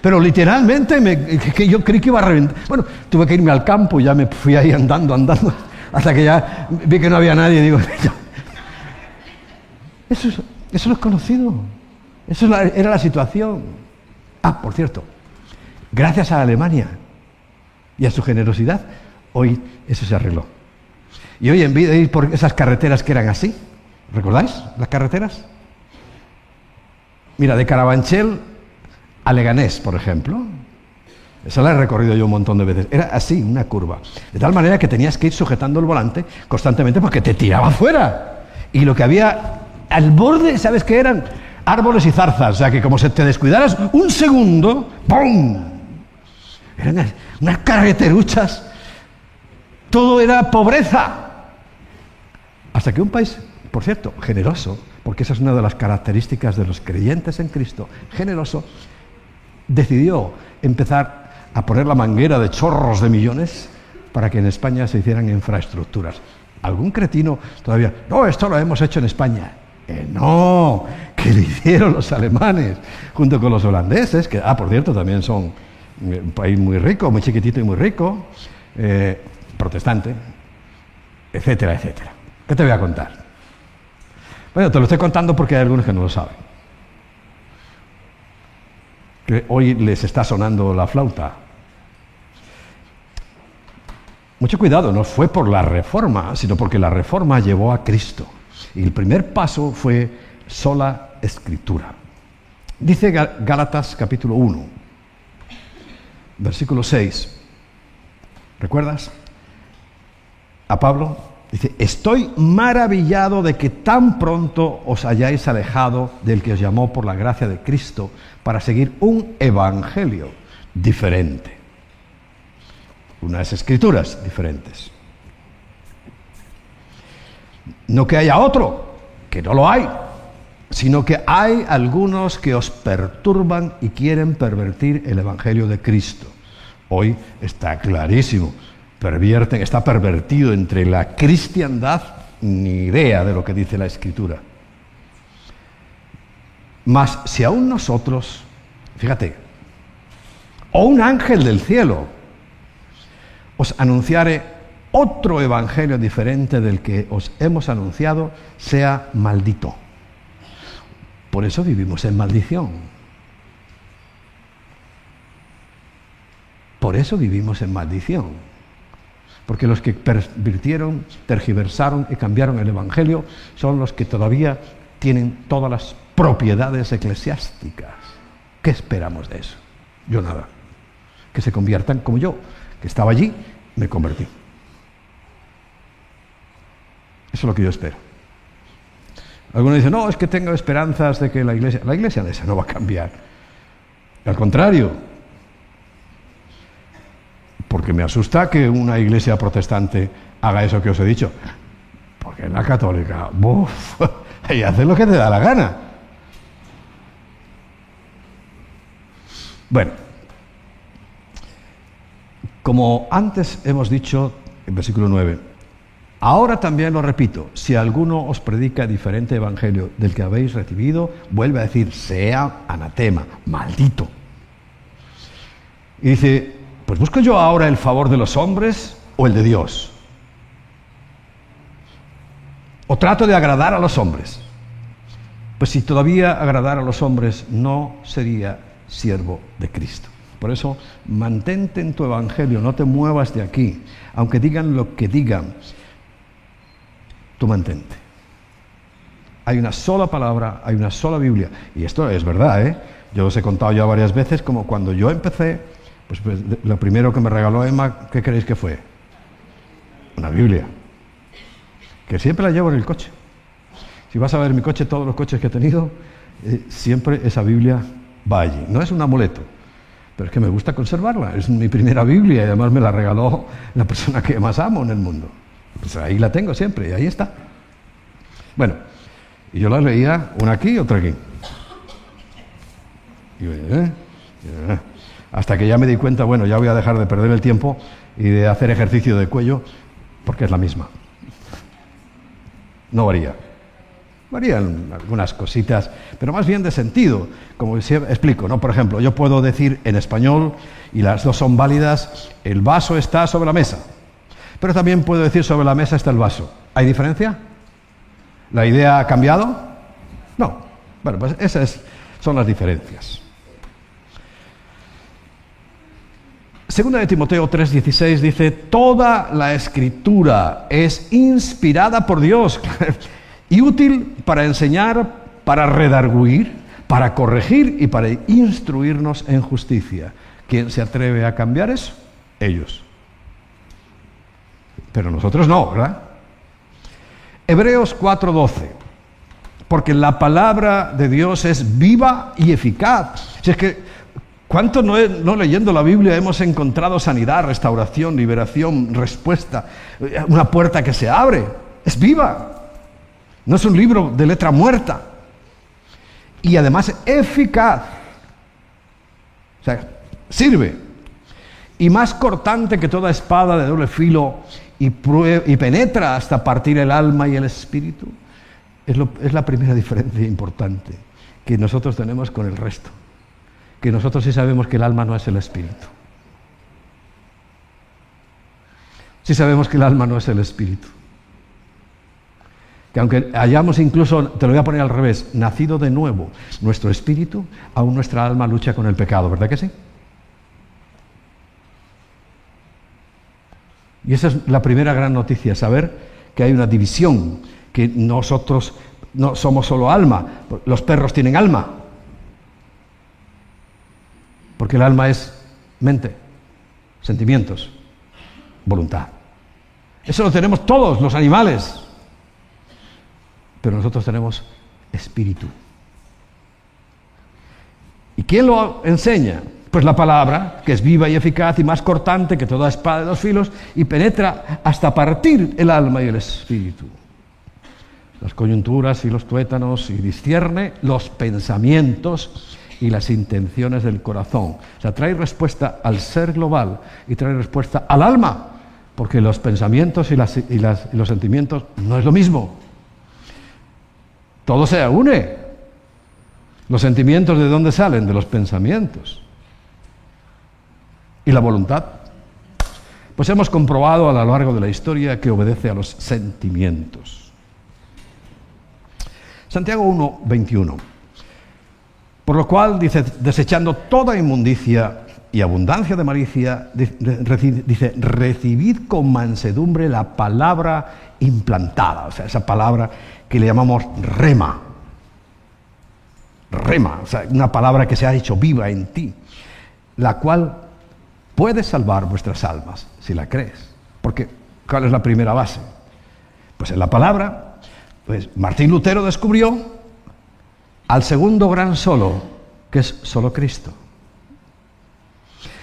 Pero literalmente me, que yo creí que iba a reventar. Bueno, tuve que irme al campo ya me fui ahí andando, andando, hasta que ya vi que no había nadie. Digo, <laughs> eso, es, eso es conocido. Eso era la situación. Ah, por cierto, gracias a Alemania y a su generosidad, hoy eso se arregló. Y hoy en vez de ir por esas carreteras que eran así, ¿recordáis las carreteras? Mira, de Carabanchel a Leganés, por ejemplo. Esa la he recorrido yo un montón de veces. Era así, una curva. De tal manera que tenías que ir sujetando el volante constantemente porque te tiraba fuera. Y lo que había al borde, ¿sabes qué eran? Árboles y zarzas. O sea que como se te descuidaras un segundo, ¡pum! Eran unas carreteruchas. Todo era pobreza. Hasta que un país, por cierto, generoso, porque esa es una de las características de los creyentes en Cristo, generoso, decidió empezar a poner la manguera de chorros de millones para que en España se hicieran infraestructuras. Algún cretino todavía, no, esto lo hemos hecho en España. Eh, no, que lo hicieron los alemanes junto con los holandeses, que, ah, por cierto, también son eh, un país muy rico, muy chiquitito y muy rico, eh, protestante, etcétera, etcétera. ¿Qué te voy a contar? Bueno, te lo estoy contando porque hay algunos que no lo saben que hoy les está sonando la flauta. Mucho cuidado, no fue por la reforma, sino porque la reforma llevó a Cristo. Y el primer paso fue sola escritura. Dice Gálatas capítulo 1, versículo 6. ¿Recuerdas? A Pablo Dice, estoy maravillado de que tan pronto os hayáis alejado del que os llamó por la gracia de Cristo para seguir un evangelio diferente. Unas escrituras diferentes. No que haya otro, que no lo hay, sino que hay algunos que os perturban y quieren pervertir el evangelio de Cristo. Hoy está clarísimo pervierten, está pervertido entre la cristiandad, ni idea de lo que dice la escritura. Mas si aún nosotros, fíjate, o un ángel del cielo os anunciare otro evangelio diferente del que os hemos anunciado, sea maldito. Por eso vivimos en maldición. Por eso vivimos en maldición. Porque los que pervirtieron, tergiversaron y cambiaron el Evangelio son los que todavía tienen todas las propiedades eclesiásticas. ¿Qué esperamos de eso? Yo nada. Que se conviertan como yo, que estaba allí, me convertí. Eso es lo que yo espero. Algunos dicen, no, es que tengo esperanzas de que la iglesia, la iglesia de esa no va a cambiar. Al contrario, Porque me asusta que una iglesia protestante haga eso que os he dicho. Porque la católica, ¡buf! <laughs> y hace lo que te da la gana. Bueno, como antes hemos dicho en versículo 9, ahora también lo repito, si alguno os predica diferente evangelio del que habéis recibido, vuelve a decir, sea anatema, maldito. Y dice, pues busco yo ahora el favor de los hombres o el de Dios. O trato de agradar a los hombres. Pues si todavía agradar a los hombres no sería siervo de Cristo. Por eso, mantente en tu evangelio, no te muevas de aquí. Aunque digan lo que digan, tú mantente. Hay una sola palabra, hay una sola Biblia. Y esto es verdad, ¿eh? Yo os he contado ya varias veces como cuando yo empecé, pues, pues lo primero que me regaló Emma, ¿qué creéis que fue? Una Biblia. Que siempre la llevo en el coche. Si vas a ver mi coche, todos los coches que he tenido, eh, siempre esa Biblia va allí. No es un amuleto, pero es que me gusta conservarla. Es mi primera Biblia y además me la regaló la persona que más amo en el mundo. Pues ahí la tengo siempre y ahí está. Bueno, y yo la leía una aquí y otra aquí. ¿eh? Hasta que ya me di cuenta, bueno, ya voy a dejar de perder el tiempo y de hacer ejercicio de cuello porque es la misma. No varía. Varían algunas cositas, pero más bien de sentido, como explico, ¿no? Por ejemplo, yo puedo decir en español, y las dos son válidas, el vaso está sobre la mesa. Pero también puedo decir sobre la mesa está el vaso. ¿Hay diferencia? ¿La idea ha cambiado? No. Bueno, pues esas son las diferencias. Segunda de Timoteo 3:16 dice, toda la escritura es inspirada por Dios <laughs> y útil para enseñar, para redarguir, para corregir y para instruirnos en justicia. ¿Quién se atreve a cambiar eso? Ellos. Pero nosotros no, ¿verdad? Hebreos 4:12. Porque la palabra de Dios es viva y eficaz. Si es que, ¿cuánto no, no leyendo la Biblia hemos encontrado sanidad, restauración, liberación, respuesta? Una puerta que se abre. Es viva. No es un libro de letra muerta. Y además eficaz. O sea, sirve. Y más cortante que toda espada de doble filo y, penetra hasta partir el alma y el espíritu. Es, es la primera <laughs> diferencia importante que nosotros tenemos con el resto. Que nosotros sí sabemos que el alma no es el espíritu. Sí sabemos que el alma no es el espíritu que aunque hayamos incluso, te lo voy a poner al revés, nacido de nuevo, nuestro espíritu, aún nuestra alma lucha con el pecado, ¿verdad que sí? Y esa es la primera gran noticia, saber que hay una división, que nosotros no somos solo alma, los perros tienen alma, porque el alma es mente, sentimientos, voluntad. Eso lo tenemos todos los animales pero nosotros tenemos espíritu. ¿Y quién lo enseña? Pues la palabra, que es viva y eficaz y más cortante que toda espada de dos filos y penetra hasta partir el alma y el espíritu. Las coyunturas y los tuétanos y discierne los pensamientos y las intenciones del corazón. O sea, trae respuesta al ser global y trae respuesta al alma, porque los pensamientos y, y los sentimientos no es lo mismo. Todo se une. Los sentimientos de dónde salen? De los pensamientos. ¿Y la voluntad? Pues hemos comprobado a lo largo de la historia que obedece a los sentimientos. Santiago 1, 21. Por lo cual dice, desechando toda inmundicia y abundancia de malicia, dice, recibid con mansedumbre la palabra implantada, o sea, esa palabra que le llamamos rema. Rema, o sea, una palabra que se ha hecho viva en ti, la cual puede salvar vuestras almas, si la crees. Porque, ¿cuál es la primera base? Pues en la palabra, pues Martín Lutero descubrió al segundo gran solo, que es solo Cristo.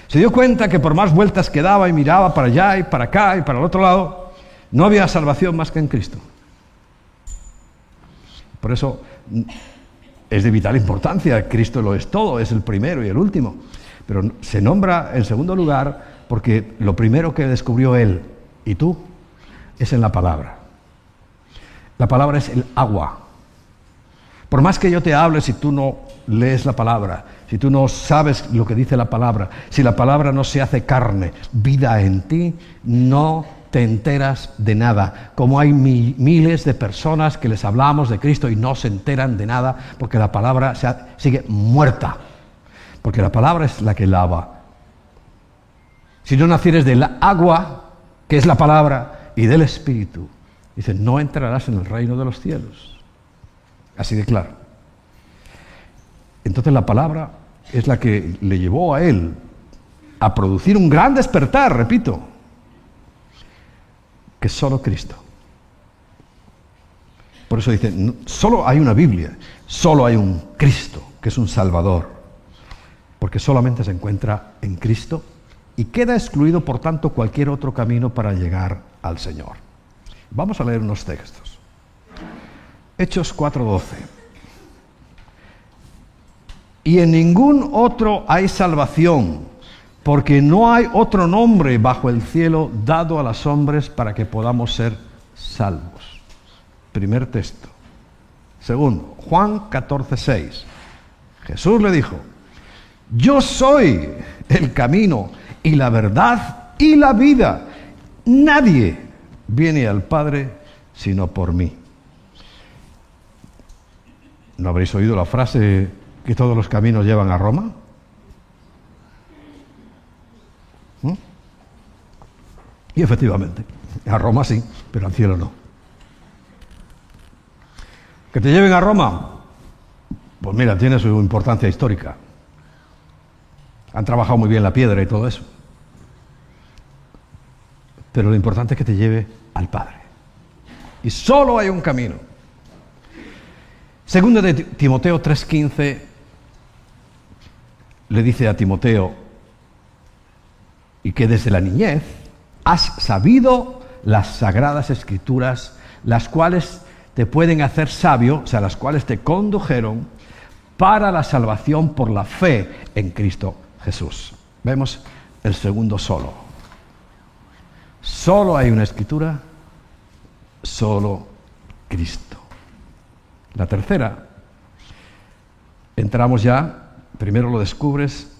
Se dio cuenta que por más vueltas que daba y miraba para allá y para acá y para el otro lado, no había salvación más que en Cristo. Por eso mm, es de vital importancia, Cristo lo es todo, es el primero y el último. Pero se nombra en segundo lugar porque lo primero que descubrió Él y tú es en la palabra. La palabra es el agua. Por más que yo te hable, si tú no lees la palabra, si tú no sabes lo que dice la palabra, si la palabra no se hace carne, vida en ti, no te enteras de nada. Como hay miles de personas que les hablamos de Cristo y no se enteran de nada porque la palabra sigue muerta. Porque la palabra es la que lava. Si no nacieres del agua, que es la palabra, y del Espíritu, dice, no entrarás en el reino de los cielos. Así de claro. Entonces la palabra es la que le llevó a él a producir un gran despertar, repito, que solo Cristo. Por eso dice, solo hay una Biblia, solo hay un Cristo, que es un Salvador, porque solamente se encuentra en Cristo y queda excluido, por tanto, cualquier otro camino para llegar al Señor. Vamos a leer unos textos. Hechos 4:12. Y en ningún otro hay salvación, porque no hay otro nombre bajo el cielo dado a los hombres para que podamos ser salvos. Primer texto. Segundo, Juan 14:6. Jesús le dijo, yo soy el camino y la verdad y la vida. Nadie viene al Padre sino por mí. ¿No habréis oído la frase que todos los caminos llevan a Roma? Y efectivamente, a Roma sí, pero al cielo no. Que te lleven a Roma, pues mira, tiene su importancia histórica. Han trabajado muy bien la piedra y todo eso pero lo importante es que te lleve al Padre. Y solo hay un camino. Segundo de Timoteo 3:15 le dice a Timoteo, y que desde la niñez has sabido las sagradas escrituras, las cuales te pueden hacer sabio, o sea, las cuales te condujeron para la salvación por la fe en Cristo Jesús. Vemos el segundo solo. Solo hay una escritura, solo Cristo. La tercera, entramos ya, primero lo descubres,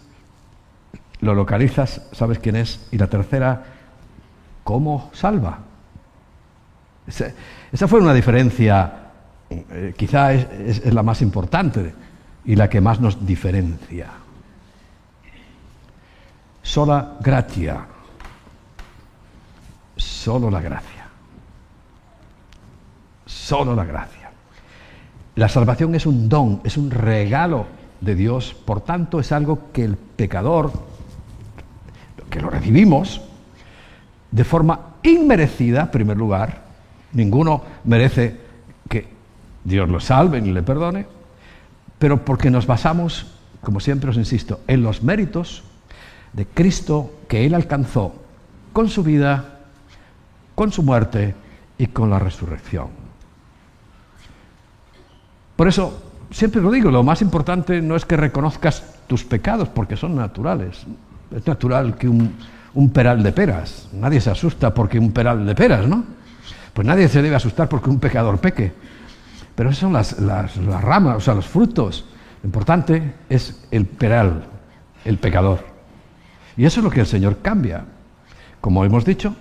lo localizas, sabes quién es, y la tercera, ¿cómo salva? Esa, fue una diferencia, eh, quizá es la más importante y la que más nos diferencia. Sola gratia Solo la gracia. Solo la gracia. La salvación es un don, es un regalo de Dios, por tanto es algo que el pecador, que lo recibimos de forma inmerecida, en primer lugar, ninguno merece que Dios lo salve ni le perdone, pero porque nos basamos, como siempre os insisto, en los méritos de Cristo que Él alcanzó con su vida, con su muerte y con la resurrección. Por eso, siempre lo digo, lo más importante no es que reconozcas tus pecados, porque son naturales. Es natural que un, peral de peras, nadie se asusta porque un peral de peras, ¿no? Pues nadie se debe asustar porque un pecador peque. Pero esas son las, las ramas, o sea, los frutos. Lo importante es el peral, el pecador. Y eso es lo que el Señor cambia. Como hemos dicho,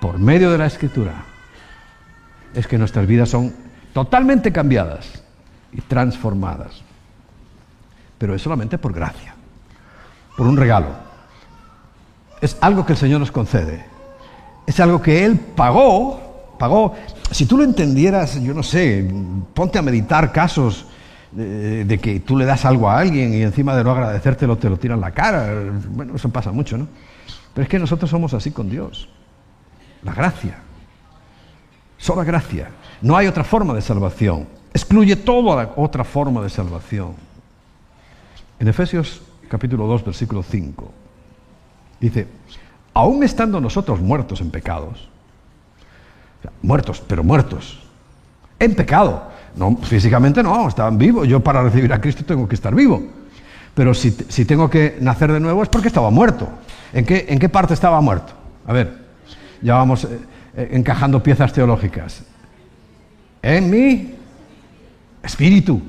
por medio de la escritura, es que nuestras vidas son totalmente cambiadas y transformadas. Pero es solamente por gracia, por un regalo. Es algo que el Señor nos concede. Es algo que Él pagó, pagó. Si tú lo entendieras, yo no sé, ponte a meditar casos de, de, que tú le das algo a alguien y encima de no agradecértelo te lo tiran la cara. Bueno, eso pasa mucho, ¿no? Pero es que nosotros somos así con Dios. La gracia. Solo gracia. No hay otra forma de salvación. Excluye toda otra forma de salvación. En Efesios capítulo 2, versículo 5. Dice, aún estando nosotros muertos en pecados, muertos, pero muertos, en pecado, no, físicamente no, estaban vivos, yo para recibir a Cristo tengo que estar vivo, pero si, tengo que nacer de nuevo es porque estaba muerto. ¿En qué, ¿En qué parte estaba muerto? A ver, ya vamos eh, eh, encajando piezas teológicas. En mi espíritu.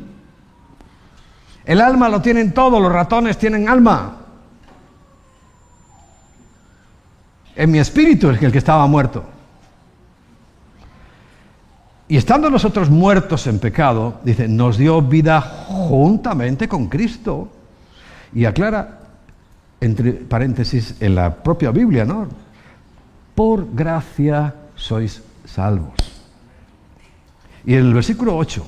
El alma lo tienen todos, los ratones tienen alma. En mi espíritu es el que estaba muerto. Y estando nosotros muertos en pecado, dice, nos dio vida juntamente con Cristo. Y aclara, entre paréntesis, en la propia Biblia, ¿no? Por gracia sois salvos. Y en el versículo 8,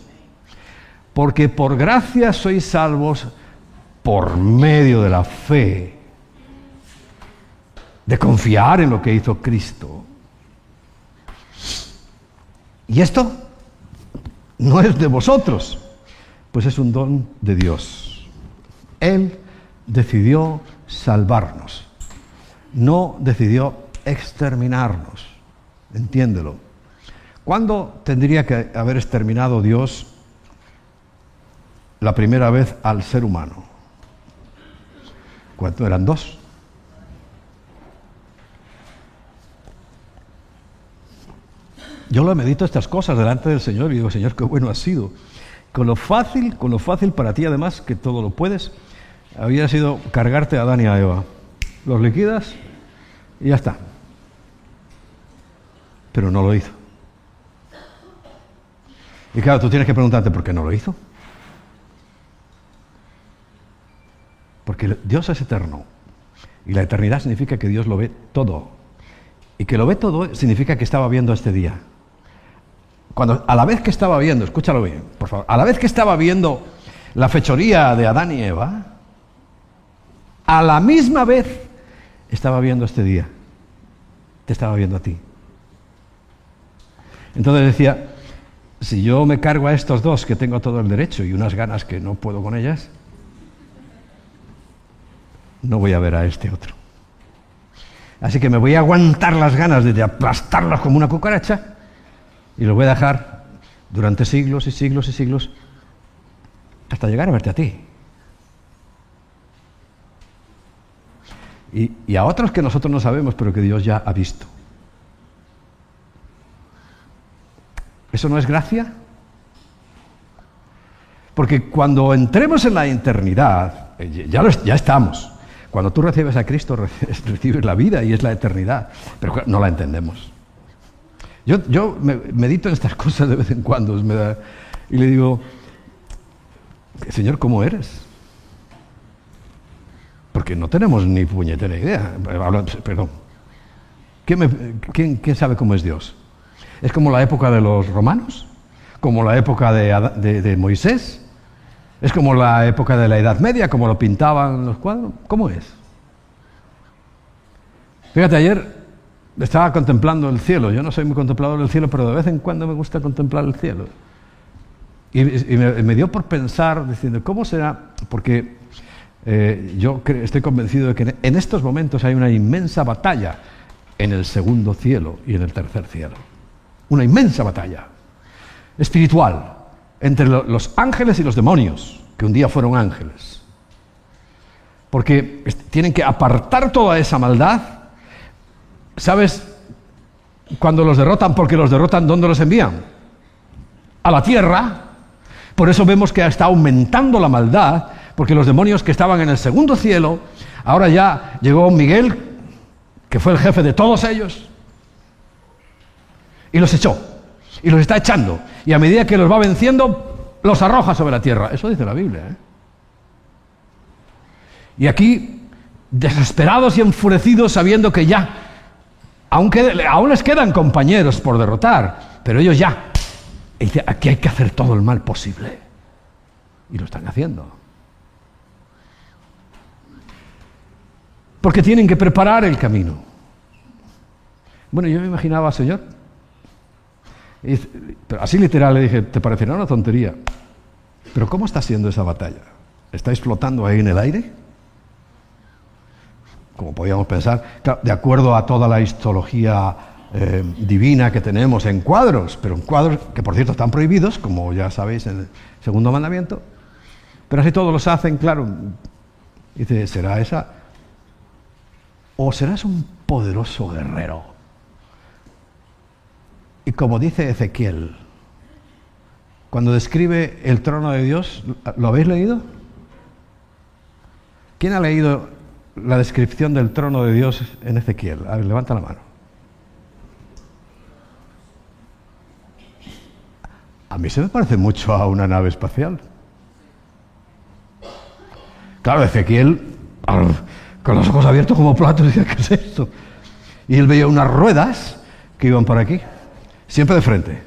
porque por gracia sois salvos por medio de la fe, de confiar en lo que hizo Cristo. Y esto no es de vosotros, pues es un don de Dios. Él decidió salvarnos, no decidió exterminarnos. Entiéndelo. ¿Cuándo tendría que haber exterminado Dios la primera vez al ser humano? ¿Cuánto eran dos? Yo lo medito estas cosas delante del Señor y digo, Señor, qué bueno ha sido. Con lo fácil, con lo fácil para ti además, que todo lo puedes, había sido cargarte a Adán y a Eva. Los liquidas y ya está. Pero no lo hizo. Y claro, tú tienes que preguntarte por qué no lo hizo. Porque Dios es eterno. Y la eternidad significa que Dios lo ve todo. Y que lo ve todo significa que estaba viendo este día. Cuando a la vez que estaba viendo, escúchalo bien, por favor, a la vez que estaba viendo la fechoría de Adán y Eva, a la misma vez estaba viendo este día. Te estaba viendo a ti. Entonces decía, si yo me cargo a estos dos que tengo todo el derecho y unas ganas que no puedo con ellas, no voy a ver a este otro. Así que me voy a aguantar las ganas de aplastarlos como una cucaracha y los voy a dejar durante siglos y siglos y siglos hasta llegar a verte a ti. y, a otros que nosotros no sabemos, pero que Dios ya ha visto. ¿Eso no es gracia? Porque cuando entremos en la eternidad, eh, ya, ya estamos. Cuando tú recibes a Cristo, <laughs> recibes la vida y es la eternidad, pero no la entendemos. Yo, yo medito en estas <laughs> cosas de vez en cuando y le digo, Señor, ¿cómo eres? Porque no tenemos ni puñetera idea. Perdón. ¿Quién, sabe cómo es Dios? ¿Es como la época de los romanos? ¿Como la época de, de Moisés? ¿Es como la época de la Edad Media, como lo pintaban los cuadros? ¿Cómo es? Fíjate, ayer estaba contemplando el cielo. Yo no soy muy contemplador del cielo, pero de vez en cuando me gusta contemplar el cielo. Y, me, dio por pensar, diciendo, ¿cómo será? Porque eh, yo estoy convencido de que en estos momentos hay una inmensa batalla en el segundo cielo y en el tercer cielo. Una inmensa batalla espiritual entre los ángeles y los demonios, que un día fueron ángeles. Porque tienen que apartar toda esa maldad. ¿Sabes? Cuando los derrotan, porque los derrotan, ¿dónde los envían? A la tierra. Por eso vemos que está aumentando la maldad porque los demonios que estaban en el segundo cielo, ahora ya llegó Miguel, que fue el jefe de todos ellos, y los echó, y los está echando, y a medida que los va venciendo, los arroja sobre la tierra. Eso dice la Biblia. ¿eh? Y aquí, desesperados y enfurecidos, sabiendo que ya, aunque aún les quedan compañeros por derrotar, pero ellos ya, aquí hay que hacer todo el mal posible. Y lo están haciendo. porque tienen que preparar el camino. Bueno, yo me imaginaba, Señor, pero así literal le dije, te parecerá una tontería, pero ¿cómo está siendo esa batalla? ¿Estáis flotando ahí en el aire? Como podíamos pensar, de acuerdo a toda la histología eh, divina que tenemos en cuadros, pero en cuadros que por cierto están prohibidos, como ya sabéis en el segundo mandamiento, pero así todos los hacen, claro. Dice, ¿será esa? ¿O serás un poderoso guerrero? Y como dice Ezequiel, cuando describe el trono de Dios, ¿lo habéis leído? ¿Quién ha leído la descripción del trono de Dios en Ezequiel? A ver, levanta la mano. A mí se me parece mucho a una nave espacial. Claro, Ezequiel, con los ojos abiertos como platos, decía, ¿qué es esto? Y él veía unas ruedas que iban por aquí, siempre de frente.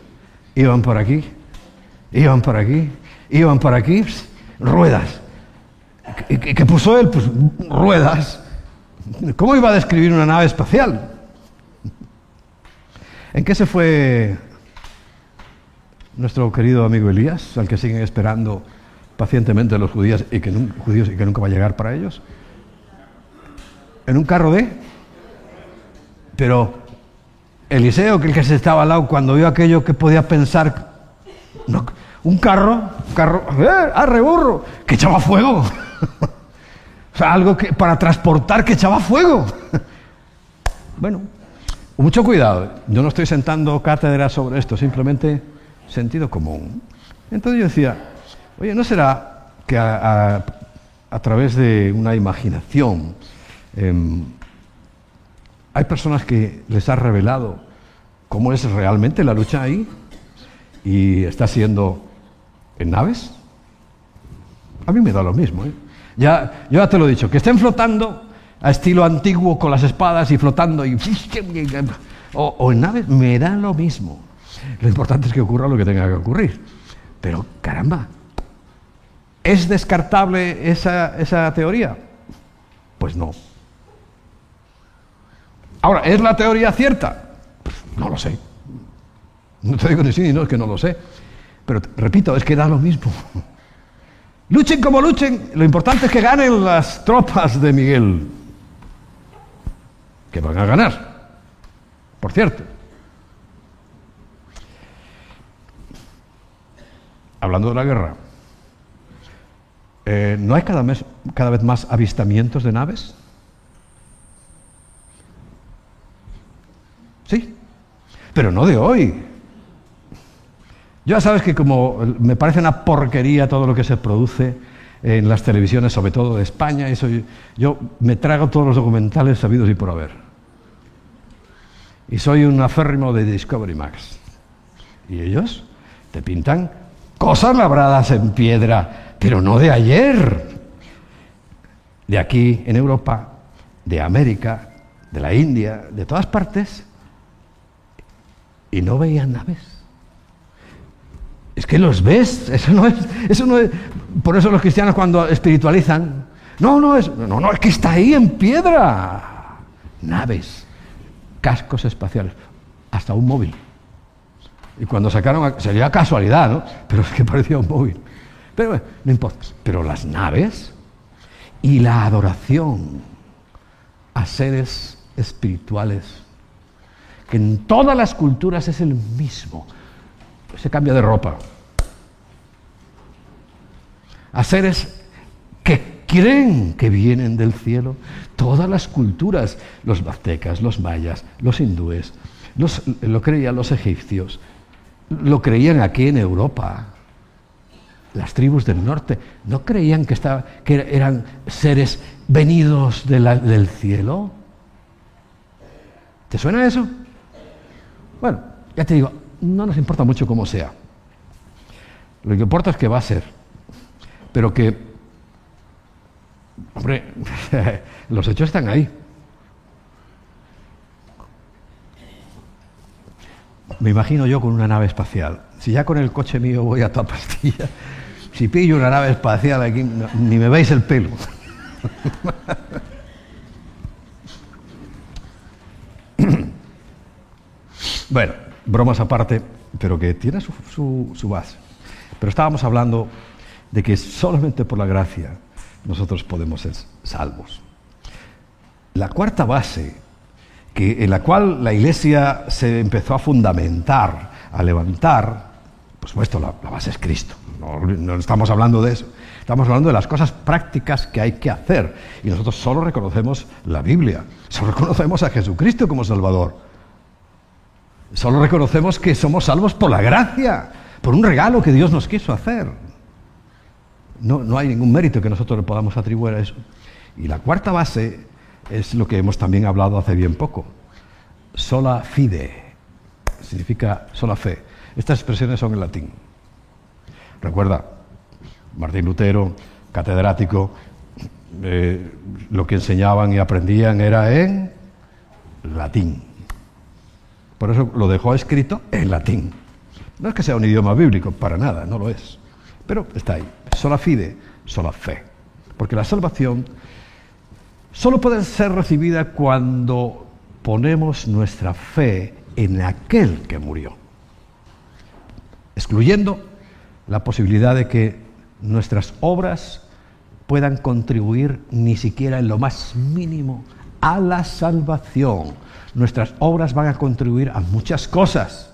Iban por aquí, iban por aquí, iban por aquí, ruedas. ¿Qué, puso él? Pues ruedas. ¿Cómo iba a describir una nave espacial? ¿En qué se fue nuestro querido amigo Elías, al que siguen esperando pacientemente los judíos y que, judíos y que nunca va a llegar para ellos? ¿En un carro de? Pero Eliseo, que el que se estaba al lado, cuando vio aquello que podía pensar, un carro, un carro, ¡eh, arre burro, que echaba fuego. O <laughs> sea, algo que, para transportar que echaba fuego. <laughs> bueno, mucho cuidado. Yo no estoy sentando cátedra sobre esto, simplemente sentido común. Entonces yo decía, oye, ¿no será que a, través de una imaginación em, hay personas que les ha revelado cómo es realmente la lucha ahí y está siendo en naves? A mí me da lo mismo. ¿eh? Ya, yo ya te lo he dicho, que estén flotando a estilo antiguo con las espadas y flotando y, o, o en naves, me da lo mismo. Lo importante es que ocurra lo que tenga que ocurrir. Pero caramba, ¿es descartable esa, esa teoría? Pues no. Ahora, ¿es la teoría cierta? Pues no lo sé. No te digo ni sí ni no, es que no lo sé. Pero repito, es que da lo mismo. Luchen como luchen, lo importante es que ganen las tropas de Miguel. Que van a ganar. Por cierto. Hablando de la guerra, eh, ¿no hay cada, cada vez más avistamientos de naves? Sí, pero no de hoy. Ya sabes que como me parece una porquería todo lo que se produce en las televisiones, sobre todo de España, eso yo, me trago todos los documentales sabidos y por haber. Y soy un aférrimo de Discovery Max. Y ellos te pintan cosas labradas en piedra, pero no de ayer. De aquí en Europa, de América, de la India, de todas partes, y no veían naves. Es que los ves, eso no es, eso no es. Por eso los cristianos cuando espiritualizan, no, no es, no, no, es que está ahí en piedra. Naves, cascos espaciales, hasta un móvil. Y cuando sacaron, sería casualidad, ¿no? Pero es que parecía un móvil. Pero no importa. Pero las naves y la adoración a seres espirituales, que en todas las culturas es el mismo se cambia de ropa. A seres que creen que vienen del cielo. Todas las culturas, los baztecas, los mayas, los hindúes, lo creían los egipcios, lo creían aquí en Europa. Las tribus del norte no creían que, estaba, que eran seres venidos del cielo. ¿Te suena eso? Bueno, ya te digo, no nos importa mucho cómo sea. Lo que importa es que va a ser. Pero que, hombre, <laughs> los hechos están ahí. Me imagino yo con una nave espacial. Si ya con el coche mío voy a toda pastilla, si pillo una nave espacial aquí, ni me veis el pelo. <laughs> bueno, bromas aparte, pero que tiene su, base. Pero estábamos hablando de que solamente por la gracia nosotros podemos ser salvos. la cuarta base que, en la cual la iglesia se empezó a fundamentar, a levantar, por supuesto, la, base es Cristo. no estamos hablando de eso. Estamos hablando de las cosas prácticas que hay que hacer. Y nosotros solo reconocemos la Biblia. Solo reconocemos a Jesucristo como Salvador. Solo reconocemos que somos salvos por la gracia, por un regalo que Dios nos quiso hacer. No, no hay ningún mérito que nosotros le podamos atribuir a eso. Y la cuarta base es lo que hemos también hablado hace bien poco. Sola fide. Significa sola fe. Estas expresiones son en latín. Recuerda, Martín Lutero, catedrático, eh, lo que enseñaban y aprendían era en latín. Por eso lo dejó escrito en latín. No es que sea un idioma bíblico, para nada, no lo es. Pero está ahí. Sola fide, sola fe. Porque la salvación solo puede ser recibida cuando ponemos nuestra fe en aquel que murió. Excluyendo la posibilidad de que nuestras obras puedan contribuir ni siquiera en lo más mínimo a la salvación. Nuestras obras van a contribuir a muchas cosas.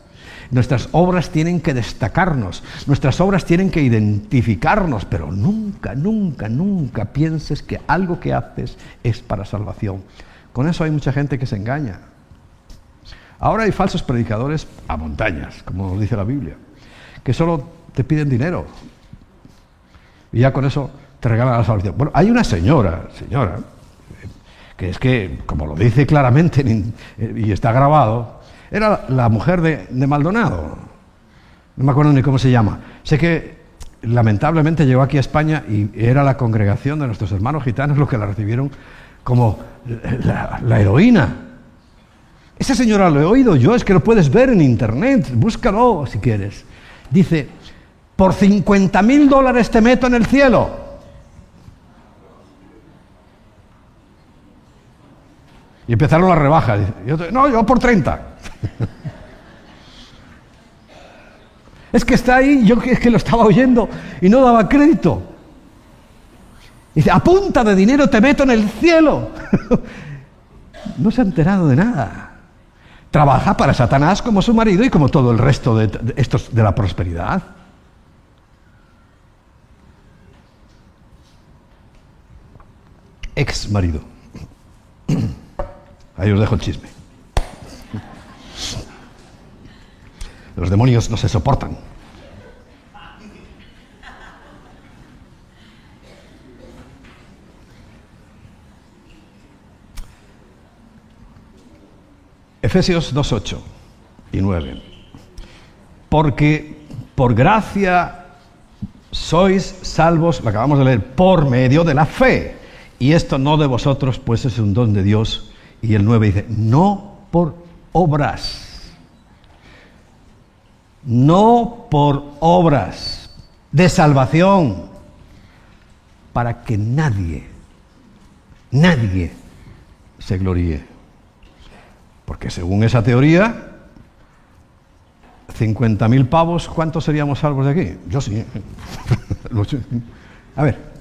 Nuestras obras tienen que destacarnos, nuestras obras tienen que identificarnos, pero nunca, nunca, nunca pienses que algo que haces es para salvación. Con eso hay mucha gente que se engaña. Ahora hay falsos predicadores a montañas, como nos dice la Biblia, que solo te piden dinero, y ya con eso te regalan la salvación. Bueno, hay una señora, señora, que es que, como lo dice claramente y está grabado, era la mujer de, Maldonado. No me acuerdo ni cómo se llama. Sé que lamentablemente llegó aquí a España y era la congregación de nuestros hermanos gitanos los que la recibieron como la, la heroína. Esa señora lo he oído yo, es que lo puedes ver en internet, búscalo si quieres. Dice, por 50 mil dólares te meto en el cielo. Y empezaron las rebajas. no, yo por 30. <laughs> es que está ahí, yo es que lo estaba oyendo y no daba crédito. Dice, a de dinero te meto en el cielo. <laughs> no se ha enterado de nada. Trabaja para Satanás como su marido y como todo el resto de estos de la prosperidad. ex marido. <clears throat> Ahí os dejo el chisme. Los demonios no se soportan. Efesios 2.8 y 9. Porque por gracia sois salvos, lo acabamos de leer, por medio de la fe. Y esto no de vosotros, pues es un don de Dios. Y el 9 dice, no por obras. No por obras de salvación. Para que nadie, nadie se gloríe. Porque según esa teoría, 50.000 pavos, ¿cuántos seríamos salvos de aquí? Yo sí. <laughs> A ver,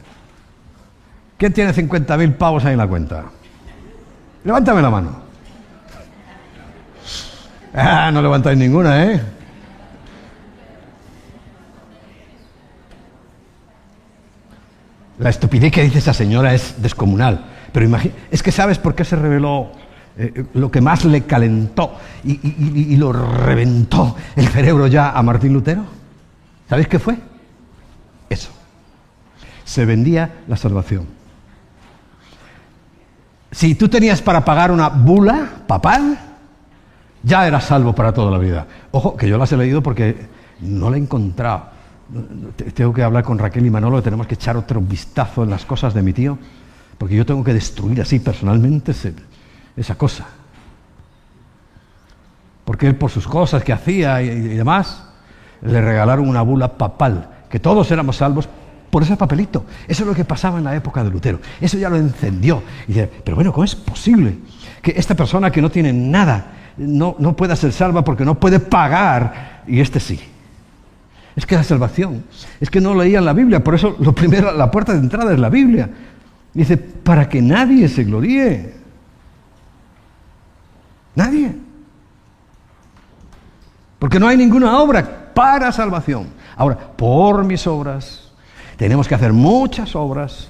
¿Quién tiene 50.000 pavos ahí en la cuenta? Levántame la mano. Ah, no levantáis ninguna, ¿eh? La estupidez que dice esa señora es descomunal. Pero es que sabes por qué se reveló eh, lo que más le calentó y, y, lo reventó el cerebro ya a Martín Lutero. ¿Sabéis qué fue? Eso. Se vendía la salvación. Si tú tenías para pagar una bula papal, ya eras salvo para toda la vida. Ojo, que yo las he leído porque no la he encontrado. Tengo que hablar con Raquel y Manolo, tenemos que echar otro vistazo en las cosas de mi tío, porque yo tengo que destruir así personalmente esa cosa. Porque él por sus cosas que hacía y demás, le regalaron una bula papal, que todos éramos salvos por ese papelito. Eso es lo que pasaba en la época de Lutero. Eso ya lo encendió. Y dice, pero bueno, ¿cómo es posible que esta persona que no tiene nada no, no pueda ser salva porque no puede pagar y este sí? Es que la salvación, es que no leían la Biblia, por eso lo <laughs> primero, la puerta de entrada es la Biblia. Dice, para que nadie se gloríe. Nadie. Porque no hay ninguna obra para salvación. Ahora, por mis obras, tenemos que hacer muchas obras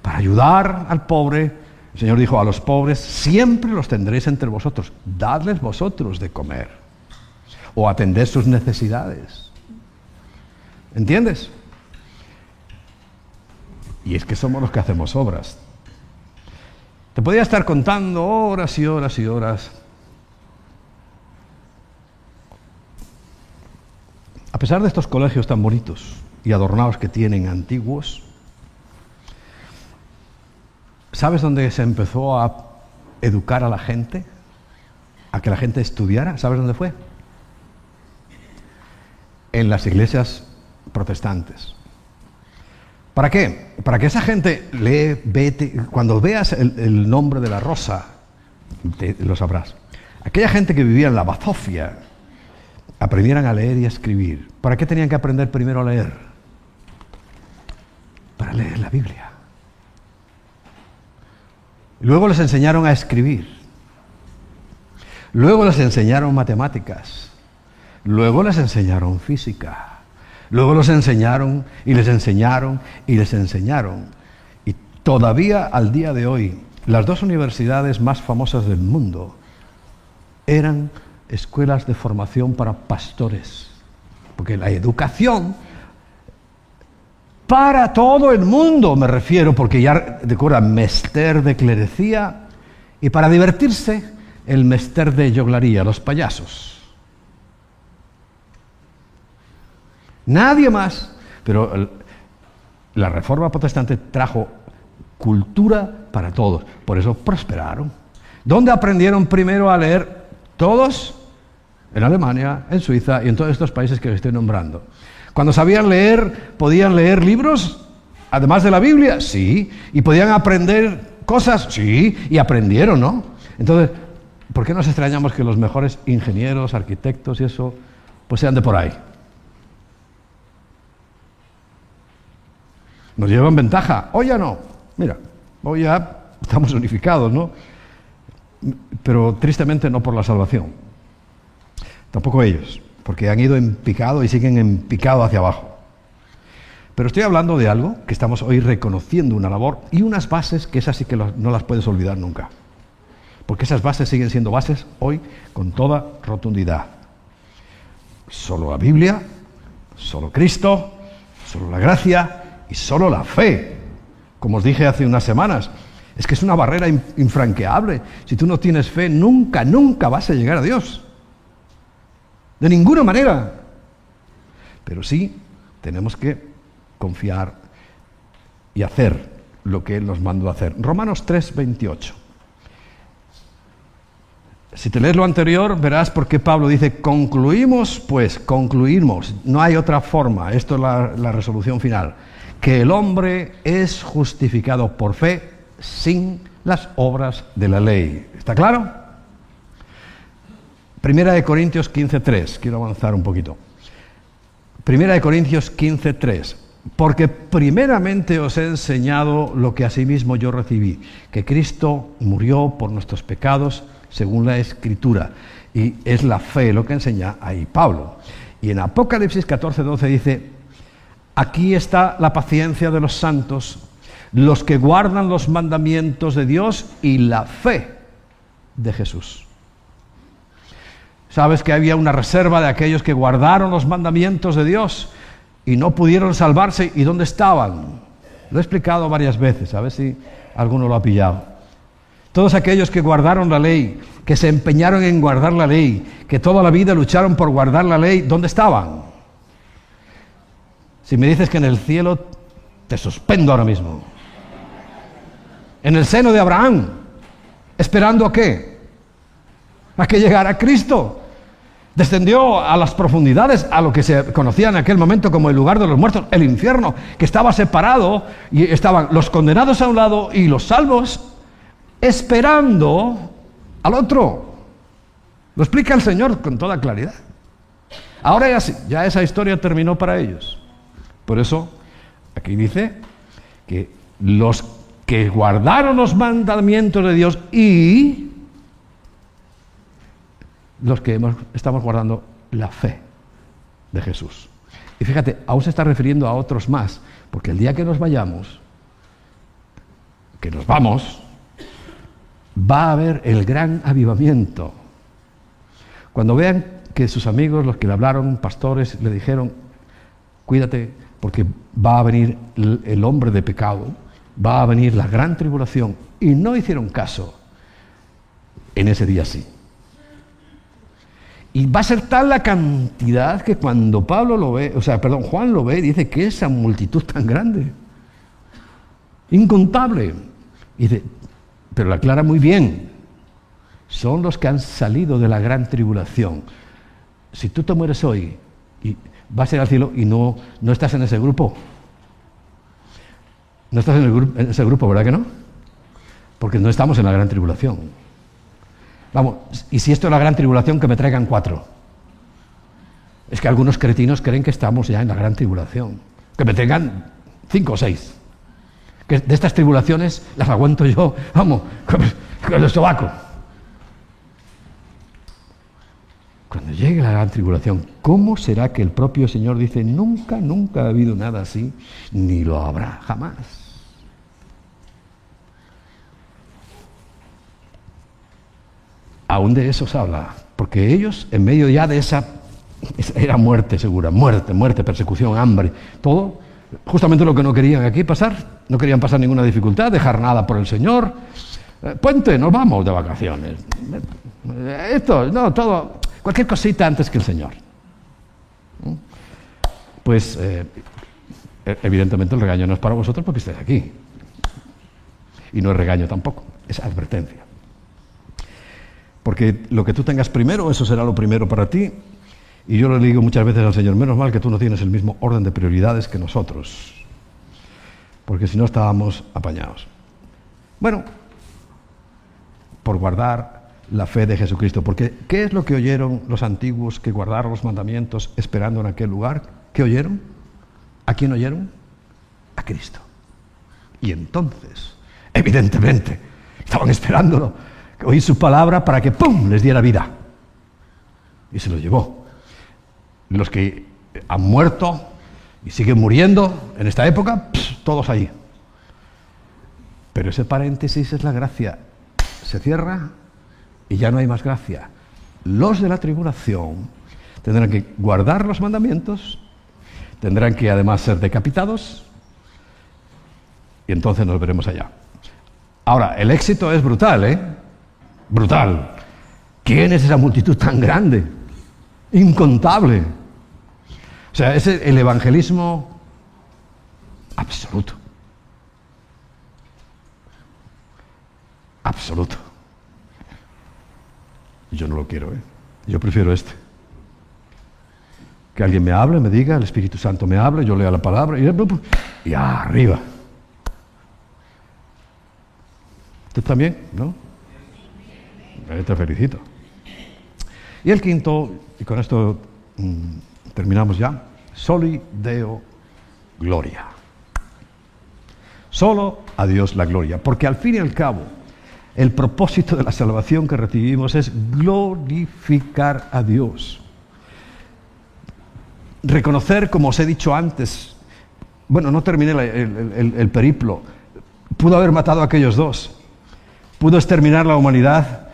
para ayudar al pobre. El Señor dijo, a los pobres siempre los tendréis entre vosotros. Dadles vosotros de comer. O atended sus necesidades. ¿Entiendes? Y es que somos los que hacemos obras. Te podía estar contando horas y horas y horas. A pesar de estos colegios tan bonitos y adornados que tienen antiguos, ¿sabes dónde se empezó a educar a la gente? A que la gente estudiara. ¿Sabes dónde fue? En las iglesias protestantes. ¿Para qué? Para que esa gente lee, vete, cuando veas el, nombre de la rosa, lo sabrás. Aquella gente que vivía en la bazofia, aprendieran a leer y a escribir. ¿Para qué tenían que aprender primero a leer? Leer la Biblia. Luego les enseñaron a escribir. Luego les enseñaron matemáticas. Luego les enseñaron física. Luego los enseñaron y les enseñaron y les enseñaron. Y todavía al día de hoy, las dos universidades más famosas del mundo eran escuelas de formación para pastores. Porque la educación para todo el mundo, me refiero, porque ya recuerda, mester de clerecía y para divertirse, el mester de yoglaría, los payasos. Nadie más. Pero la reforma protestante trajo cultura para todos. Por eso prosperaron. ¿Dónde aprendieron primero a leer? Todos. En Alemania, en Suiza y en todos estos países que les estoy nombrando. Cuando sabían leer, podían leer libros, además de la Biblia, sí. Y podían aprender cosas, sí. Y aprendieron, ¿no? Entonces, ¿por qué nos extrañamos que los mejores ingenieros, arquitectos y eso, pues sean de por ahí? nos llevan ventaja. Hoy ya no. Mira, hoy ya estamos unificados, ¿no? Pero tristemente no por la salvación. Tampoco ellos, porque han ido en picado y siguen en picado hacia abajo. Pero estoy hablando de algo que estamos hoy reconociendo una labor y unas bases que esas sí que no las puedes olvidar nunca. Porque esas bases siguen siendo bases hoy con toda rotundidad. Solo la Biblia, solo Cristo, solo la gracia y solo la fe. Como os dije hace unas semanas, es que es una barrera infranqueable. Si tú no tienes fe, nunca, nunca vas a llegar a Dios. De ninguna manera. Pero sí tenemos que confiar y hacer lo que Él nos mandó a hacer. Romanos 3, 28. Si te lees lo anterior, verás por qué Pablo dice, concluimos, pues, concluimos. No hay otra forma. Esto es la, la resolución final que el hombre es justificado por fe sin las obras de la ley. ¿Está claro? Primera de Corintios 15.3. Quiero avanzar un poquito. Primera de Corintios 15.3. Porque primeramente os he enseñado lo que asimismo yo recibí, que Cristo murió por nuestros pecados según la Escritura. Y es la fe lo que enseña ahí Pablo. Y en Apocalipsis 14.12 dice, Aquí está la paciencia de los santos, los que guardan los mandamientos de Dios y la fe de Jesús. Sabes que había una reserva de aquellos que guardaron los mandamientos de Dios y no pudieron salvarse. ¿Y dónde estaban? Lo he explicado varias veces, a ver si alguno lo ha pillado. Todos aquellos que guardaron la ley, que se empeñaron en guardar la ley, que toda la vida lucharon por guardar la ley, ¿dónde estaban? Si me dices que en el cielo, te suspendo ahora mismo. En el seno de Abraham, esperando a qué? A que llegara Cristo. Descendió a las profundidades, a lo que se conocía en aquel momento como el lugar de los muertos, el infierno, que estaba separado y estaban los condenados a un lado y los salvos esperando al otro. Lo explica el Señor con toda claridad. Ahora ya sí, ya esa historia terminó para ellos. Por eso, aquí dice que los que guardaron los mandamientos de Dios y los que estamos guardando la fe de Jesús. Y fíjate, aún se está refiriendo a otros más, porque el día que nos vayamos, que nos vamos, va a haber el gran avivamiento. Cuando vean que sus amigos, los que le hablaron, pastores, le dijeron, cuídate porque va a venir el hombre de pecado, va a venir la gran tribulación, y no hicieron caso, en ese día sí. Y va a ser tal la cantidad que cuando Pablo lo ve, o sea, perdón, Juan lo ve, dice que esa multitud tan grande, incontable. dice, pero la aclara muy bien, son los que han salido de la gran tribulación. Si tú te mueres hoy y vas a ir al cielo y no, no estás en ese grupo, no estás en, en ese grupo, ¿verdad que no? Porque no estamos en la gran tribulación. Vamos, y si esto es la gran tribulación, que me traigan cuatro. Es que algunos cretinos creen que estamos ya en la gran tribulación. Que me traigan cinco o seis. Que de estas tribulaciones las aguanto yo, vamos, con el sobaco. Cuando llegue la gran tribulación, ¿cómo será que el propio Señor dice, nunca, nunca ha habido nada así, ni lo habrá jamás? Aún de eso se habla, porque ellos, en medio ya de esa, era muerte segura, muerte, muerte, persecución, hambre, todo, justamente lo que no querían aquí pasar, no querían pasar ninguna dificultad, dejar nada por el Señor. Eh, puente, nos vamos de vacaciones. Eh, esto, no, todo, cualquier cosita antes que el Señor. ¿Mm? Pues, eh, e, evidentemente, el regaño no es para vosotros porque estáis aquí. Y no es regaño tampoco, es advertencia. Porque lo que tú tengas primero, eso será lo primero para ti. Y yo le digo muchas veces al Señor, menos mal que tú no tienes el mismo orden de prioridades que nosotros. Porque si no estábamos apañados. Bueno, por guardar la fe de Jesucristo. Porque ¿qué es lo que oyeron los antiguos que guardaron los mandamientos esperando en aquel lugar? ¿Qué oyeron? ¿A quién oyeron? A Cristo. Y entonces, evidentemente, estaban esperándolo oí su palabra para que ¡pum! les diera vida. Y se lo llevó. Los que han muerto y siguen muriendo en esta época, todos ahí. Pero ese paréntesis es la gracia. Se cierra y ya no hay más gracia. Los de la tribulación tendrán que guardar los mandamientos, tendrán que además ser decapitados y entonces nos veremos allá. Ahora, el éxito es brutal, ¿eh? Brutal. ¿Quién es esa multitud tan grande? Incontable. O sea, es el evangelismo absoluto. Absoluto. Yo no lo quiero, ¿eh? Yo prefiero este. Que alguien me hable, me diga, el Espíritu Santo me hable, yo lea la palabra y, y arriba. ¿Usted también? ¿No? Te felicito. Y el quinto, y con esto mm, terminamos ya, soli deo gloria. Solo a Dios la gloria, porque al fin y al cabo, el propósito de la salvación que recibimos es glorificar a Dios. Reconocer, como os he dicho antes, bueno, no terminé el, el periplo, pudo haber matado a aquellos dos, pudo exterminar la humanidad,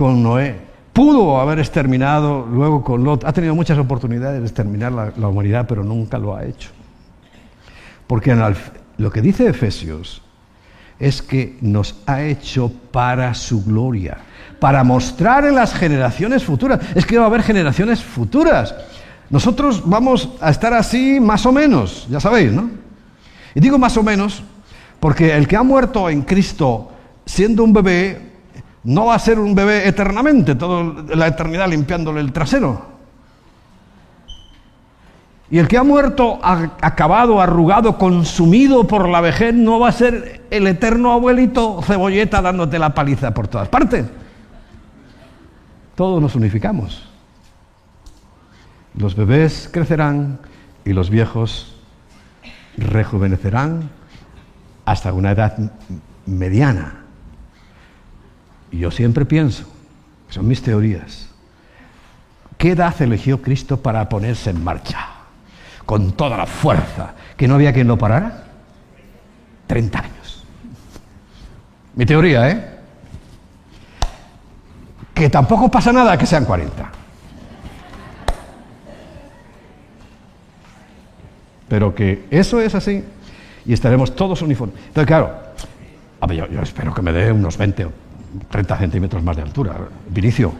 con Noé. Pudo haber exterminado luego con Lot. Ha tenido muchas oportunidades de exterminar la, humanidad, pero nunca lo ha hecho. Porque lo que dice Efesios es que nos ha hecho para su gloria, para mostrar en las generaciones futuras. Es que va a haber generaciones futuras. Nosotros vamos a estar así más o menos, ya sabéis, ¿no? Y digo más o menos porque el que ha muerto en Cristo siendo un bebé no va a ser un bebé eternamente, toda la eternidad limpiándole el trasero. Y el que ha muerto, acabado, arrugado, consumido por la vejez, no va a ser el eterno abuelito cebolleta dándote la paliza por todas partes. Todos nos unificamos. Los bebés crecerán y los viejos rejuvenecerán hasta una edad mediana. Y yo siempre pienso, son mis teorías, qué edad eligió Cristo para ponerse en marcha? Con toda la fuerza, que no había quien lo parara. 30 años. Mi teoría, ¿eh? Que tampoco pasa nada que sean 40. Pero que eso es así y estaremos todos uniformes. Entonces, claro, yo, espero que me dé unos 20 o 30 centímetros más de altura. Vinicio.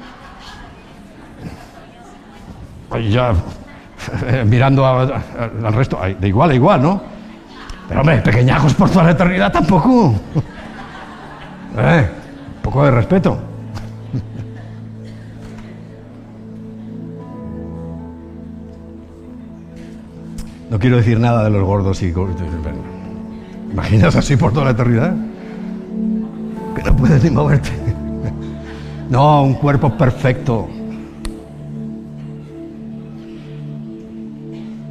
Ya mirando al resto, de igual a igual, ¿no? Pero hombre, pequeñajos por toda la eternidad tampoco. Eh, un poco de respeto. No quiero decir nada de los gordos y gordos. ¿Imaginas así por toda la eternidad? Que no puedes ni moverte. No, un cuerpo perfecto.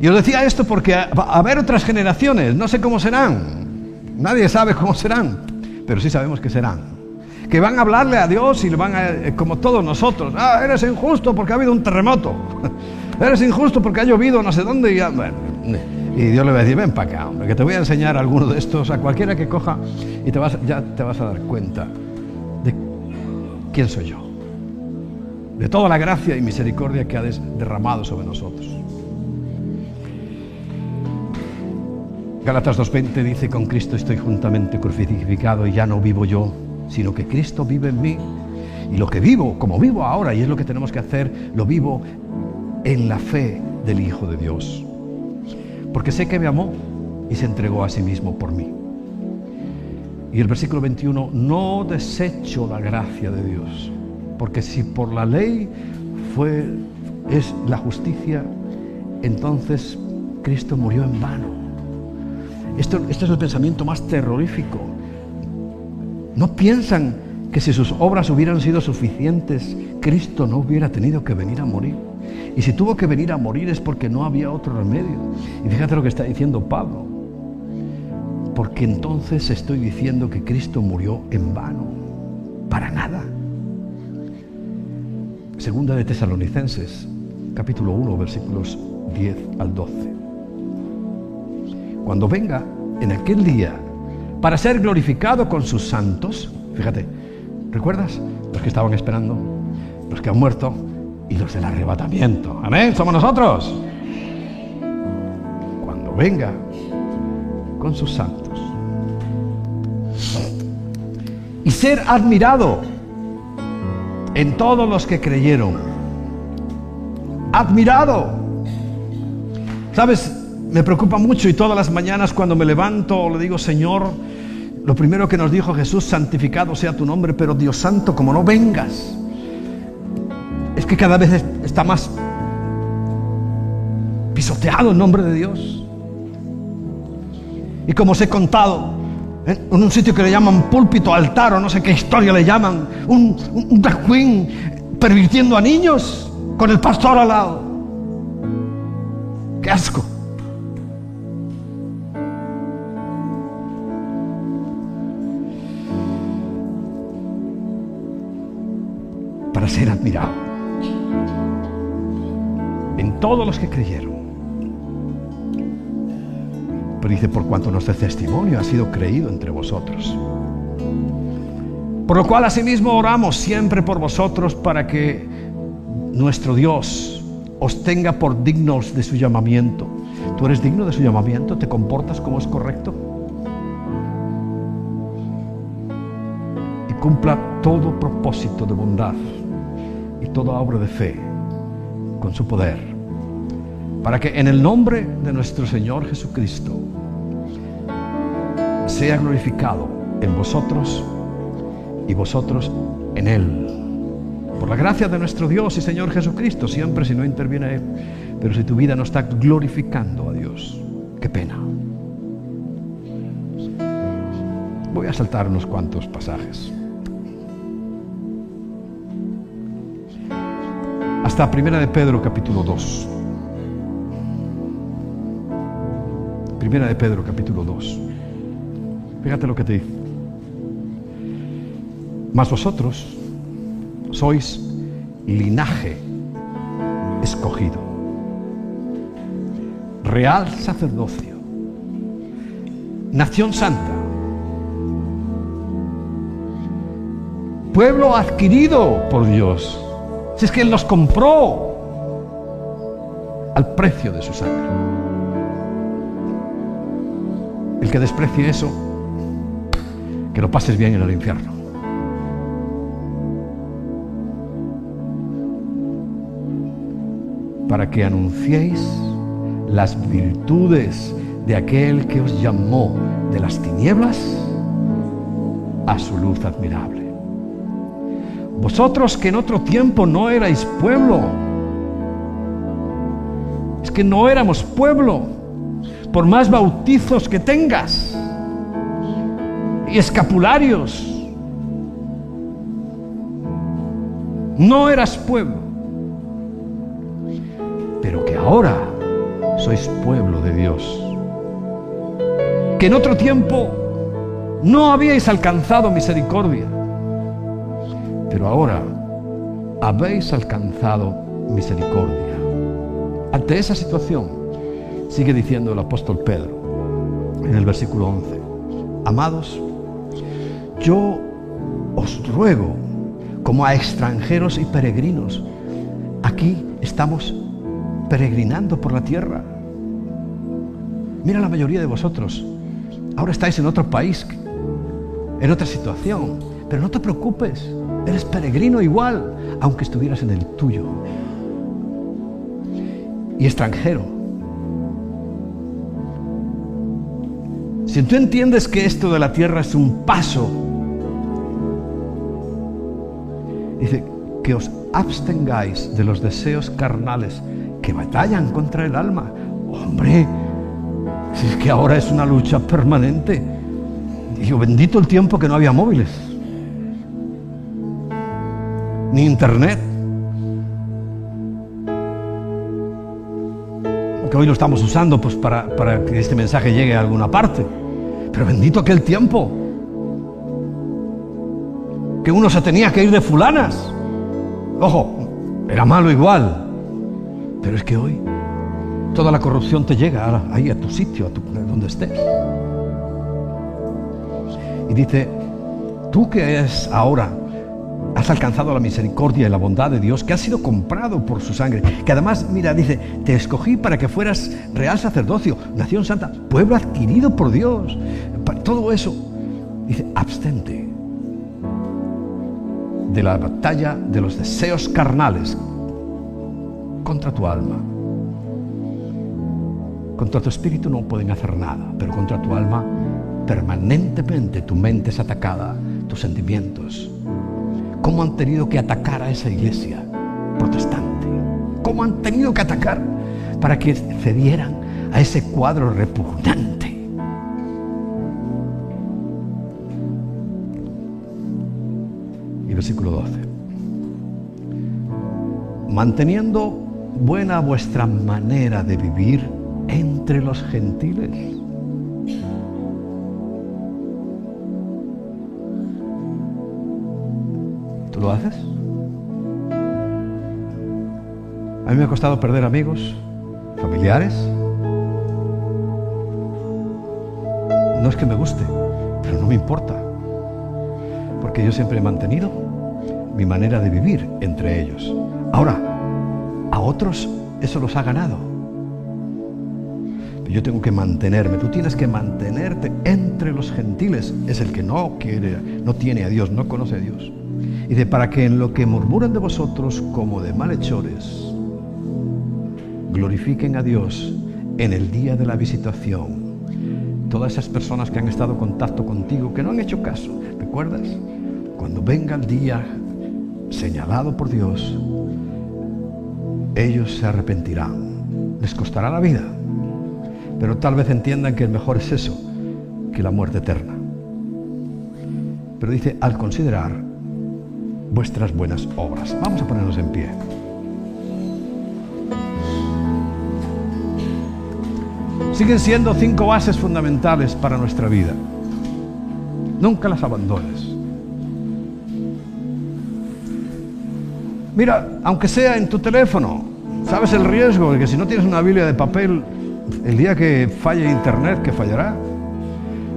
Y os decía esto porque a, a haber otras generaciones, no sé cómo serán. Nadie sabe cómo serán, pero sí sabemos que serán. Que van a hablarle a Dios y le van a, eh, como todos nosotros, ah, eres injusto porque ha habido un terremoto. <laughs> eres injusto porque ha llovido no sé dónde. Y, bueno, y Dios le va a decir, ven para acá, que te voy a enseñar alguno de estos a cualquiera que coja y te vas, ya te vas a dar cuenta de quién soy yo. De toda la gracia y misericordia que ha derramado sobre nosotros. Galatas 2.20 dice, con Cristo estoy juntamente crucificado y ya no vivo yo, sino que Cristo vive en mí. Y lo que vivo, como vivo ahora, y es lo que tenemos que hacer, lo vivo en la fe del Hijo de Dios porque sé que me amó y se entregó a sí mismo por mí. Y el versículo 21, no desecho la gracia de Dios, porque si por la ley fue es la justicia, entonces Cristo murió en vano. Esto, esto es el pensamiento más terrorífico. No piensan que si sus obras hubieran sido suficientes, Cristo no hubiera tenido que venir a morir. Y si tuvo que venir a morir es porque no había otro remedio. Y fíjate lo que está diciendo Pablo. Porque entonces estoy diciendo que Cristo murió en vano, para nada. Segunda de Tesalonicenses, capítulo 1, versículos 10 al 12. Cuando venga en aquel día para ser glorificado con sus santos, fíjate, ¿recuerdas? Los que estaban esperando, los que han muerto, y los del arrebatamiento. Amén, somos nosotros. Cuando venga con sus santos. Y ser admirado en todos los que creyeron. Admirado. ¿Sabes? Me preocupa mucho y todas las mañanas cuando me levanto le digo, Señor, lo primero que nos dijo Jesús, santificado sea tu nombre, pero Dios santo, como no vengas, que cada vez está más pisoteado el nombre de Dios. Y como os he contado, en un sitio que le llaman púlpito, altar o no sé qué historia le llaman, un, un drag queen pervirtiendo a niños con el pastor al lado. ¡Qué asco! Para ser admirado todos los que creyeron. Pero dice, por cuanto nuestro testimonio ha sido creído entre vosotros. Por lo cual asimismo oramos siempre por vosotros para que nuestro Dios os tenga por dignos de su llamamiento. ¿Tú eres digno de su llamamiento? ¿Te comportas como es correcto? Y cumpla todo propósito de bondad y toda obra de fe con su poder para que en el nombre de nuestro Señor Jesucristo sea glorificado en vosotros y vosotros en Él. Por la gracia de nuestro Dios y Señor Jesucristo, siempre si no interviene Él, pero si tu vida no está glorificando a Dios, qué pena. Voy a saltar unos cuantos pasajes. Hasta Primera de Pedro capítulo 2. Primera de Pedro, capítulo 2. Fíjate lo que te dice. Mas vosotros sois linaje escogido, real sacerdocio, nación santa, pueblo adquirido por Dios. Si es que Él nos compró al precio de su sangre. El que desprecie eso, que lo pases bien en el infierno. Para que anunciéis las virtudes de aquel que os llamó de las tinieblas a su luz admirable. Vosotros que en otro tiempo no erais pueblo, es que no éramos pueblo, por más bautizos que tengas y escapularios, no eras pueblo, pero que ahora sois pueblo de Dios, que en otro tiempo no habíais alcanzado misericordia pero ahora habéis alcanzado misericordia. Ante esa situación, sigue diciendo el apóstol Pedro en el versículo 11, amados, yo os ruego como a extranjeros y peregrinos, aquí estamos peregrinando por la tierra. Mira la mayoría de vosotros, ahora estáis en otro país, en otra situación, pero no te preocupes, Eres peregrino igual, aunque estuvieras en el tuyo. Y extranjero. Si tú entiendes que esto de la tierra es un paso, dice que os abstengáis de los deseos carnales que batallan contra el alma. Hombre, si es que ahora es una lucha permanente. Digo, bendito el tiempo que no había móviles ni internet. Que hoy lo estamos usando pues, para, para que este mensaje llegue a alguna parte. Pero bendito aquel tiempo. Que uno se tenía que ir de fulanas. Ojo, era malo igual. Pero es que hoy toda la corrupción te llega ahí a tu sitio, a, tu, donde estés. Y dice, tú que es ahora has alcanzado la misericordia y la bondad de Dios, que has sido comprado por su sangre, que además, mira, dice, te escogí para que fueras real sacerdocio, nación santa, pueblo adquirido por Dios. Todo eso, dice, abstente de la batalla de los deseos carnales contra tu alma. Contra tu espíritu no pueden hacer nada, pero contra tu alma permanentemente tu mente es atacada, tus sentimientos, cómo han tenido que atacar a esa iglesia protestante, cómo han tenido que atacar para que cedieran a ese cuadro repugnante. Y versículo 12. Manteniendo buena vuestra manera de vivir entre los gentiles lo haces? A mí me ha costado perder amigos, familiares. No es que me guste, pero no me importa. Porque yo siempre he mantenido mi manera de vivir entre ellos. Ahora, a otros eso los ha ganado. Yo tengo que mantenerme. Tú tienes que mantenerte entre los gentiles. Es el que no quiere, no tiene a Dios, no conoce a Dios. Y de para que en lo que murmuran de vosotros como de malhechores, glorifiquen a Dios en el día de la visitación. Todas esas personas que han estado en contacto contigo, que no han hecho caso, ¿recuerdas? Cuando venga el día señalado por Dios, ellos se arrepentirán. Les costará la vida, pero tal vez entiendan que el mejor es eso que la muerte eterna. Pero dice, al considerar vuestras buenas obras. Vamos a ponernos en pie. Siguen siendo cinco bases fundamentales para nuestra vida. Nunca las abandones. Mira, aunque sea en tu teléfono, ¿Sabes el riesgo de que si no tienes una Biblia de papel, el día que falle Internet, que fallará,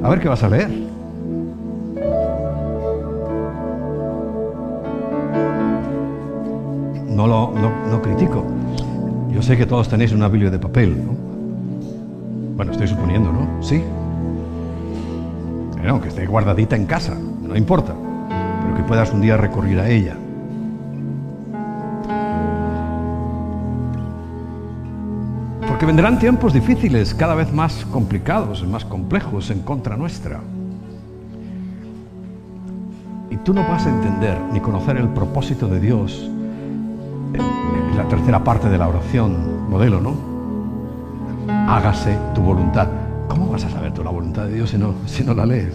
a ver qué vas a leer? No lo no, critico. Yo sé que todos tenéis una Biblia de papel, ¿no? Bueno, estoy suponiendo, ¿no? Sí. Aunque esté guardadita en casa, no importa. Pero que puedas un día recurrir a ella. Porque vendrán tiempos difíciles, cada vez más complicados, más complejos en contra nuestra. Y tú no vas a entender ni conocer el propósito de Dios tercera parte de la oración modelo, ¿no? Hágase tu voluntad. ¿Cómo vas a saber tú la voluntad de Dios si no, si no la lees?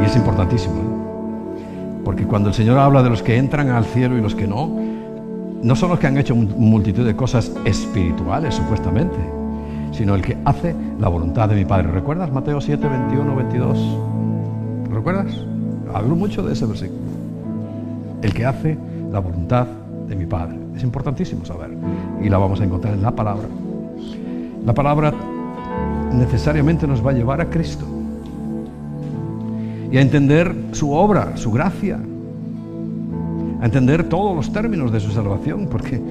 Y es importantísimo, ¿eh? porque cuando el Señor habla de los que entran al cielo y los que no, no son los que han hecho multitud de cosas espirituales, supuestamente, sino el que hace la voluntad de mi Padre. ¿Recuerdas Mateo 7, 21, 22? ¿Recuerdas? Hablo mucho de ese versículo. El que hace la voluntad de mi Padre. Es importantísimo saber. Y la vamos a encontrar en la palabra. La palabra necesariamente nos va a llevar a Cristo. Y a entender su obra, su gracia. A entender todos los términos de su salvación. Porque,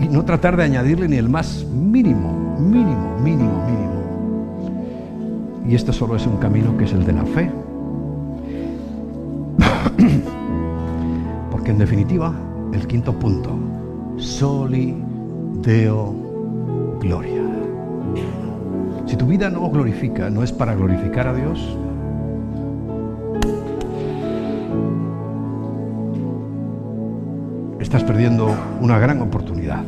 y no tratar de añadirle ni el más mínimo, mínimo, mínimo, mínimo. Y esto solo es un camino que es el de la fe. En definitiva, el quinto punto, soli deo gloria. Si tu vida no glorifica, no es para glorificar a Dios, estás perdiendo una gran oportunidad.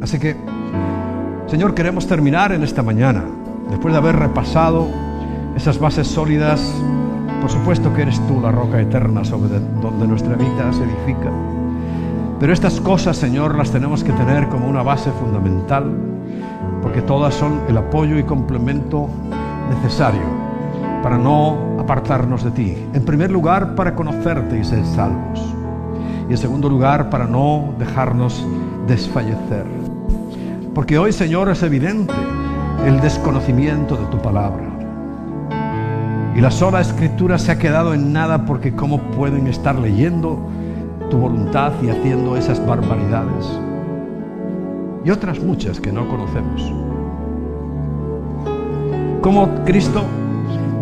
Así que, Señor, queremos terminar en esta mañana, después de haber repasado esas bases sólidas por supuesto que eres tú la roca eterna sobre donde nuestra vida se edifica. Pero estas cosas, Señor, las tenemos que tener como una base fundamental, porque todas son el apoyo y complemento necesario para no apartarnos de ti. En primer lugar, para conocerte y ser salvos. Y en segundo lugar, para no dejarnos desfallecer. Porque hoy, Señor, es evidente el desconocimiento de tu palabra. Y la sola escritura se ha quedado en nada porque ¿cómo pueden estar leyendo tu voluntad y haciendo esas barbaridades? Y otras muchas que no conocemos. ¿Cómo Cristo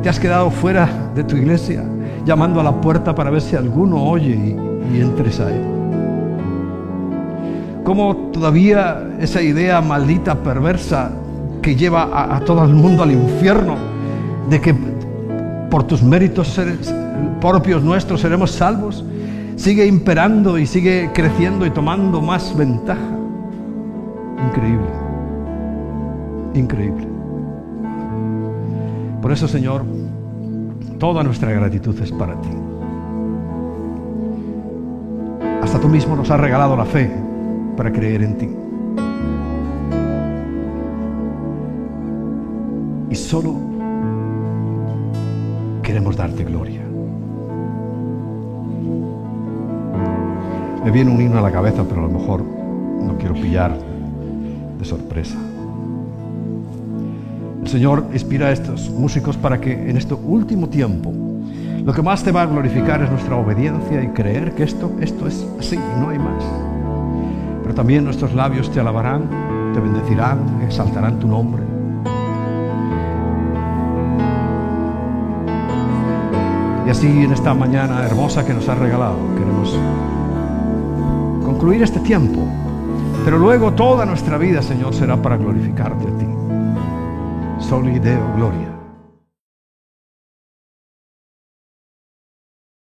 te has quedado fuera de tu iglesia, llamando a la puerta para ver si alguno oye y, entres a él? ¿Cómo todavía esa idea maldita, perversa, que lleva a todo el mundo al infierno, de que por tus méritos propios nuestros seremos salvos, sigue imperando y sigue creciendo y tomando más ventaja. Increíble, increíble. Por eso, Señor, toda nuestra gratitud es para ti. Hasta tú mismo nos has regalado la fe para creer en ti. Y solo queremos darte gloria. Me viene un himno a la cabeza, pero a lo mejor no quiero pillar de sorpresa. El Señor inspira a estos músicos para que en este último tiempo lo que más te va a glorificar es nuestra obediencia y creer que esto, esto es así y no hay más. Pero también nuestros labios te alabarán, te bendecirán, exaltarán tu nombre. Y así en esta mañana hermosa que nos has regalado, queremos concluir este tiempo. Pero luego toda nuestra vida, Señor, será para glorificarte a ti. Soli Deo Gloria.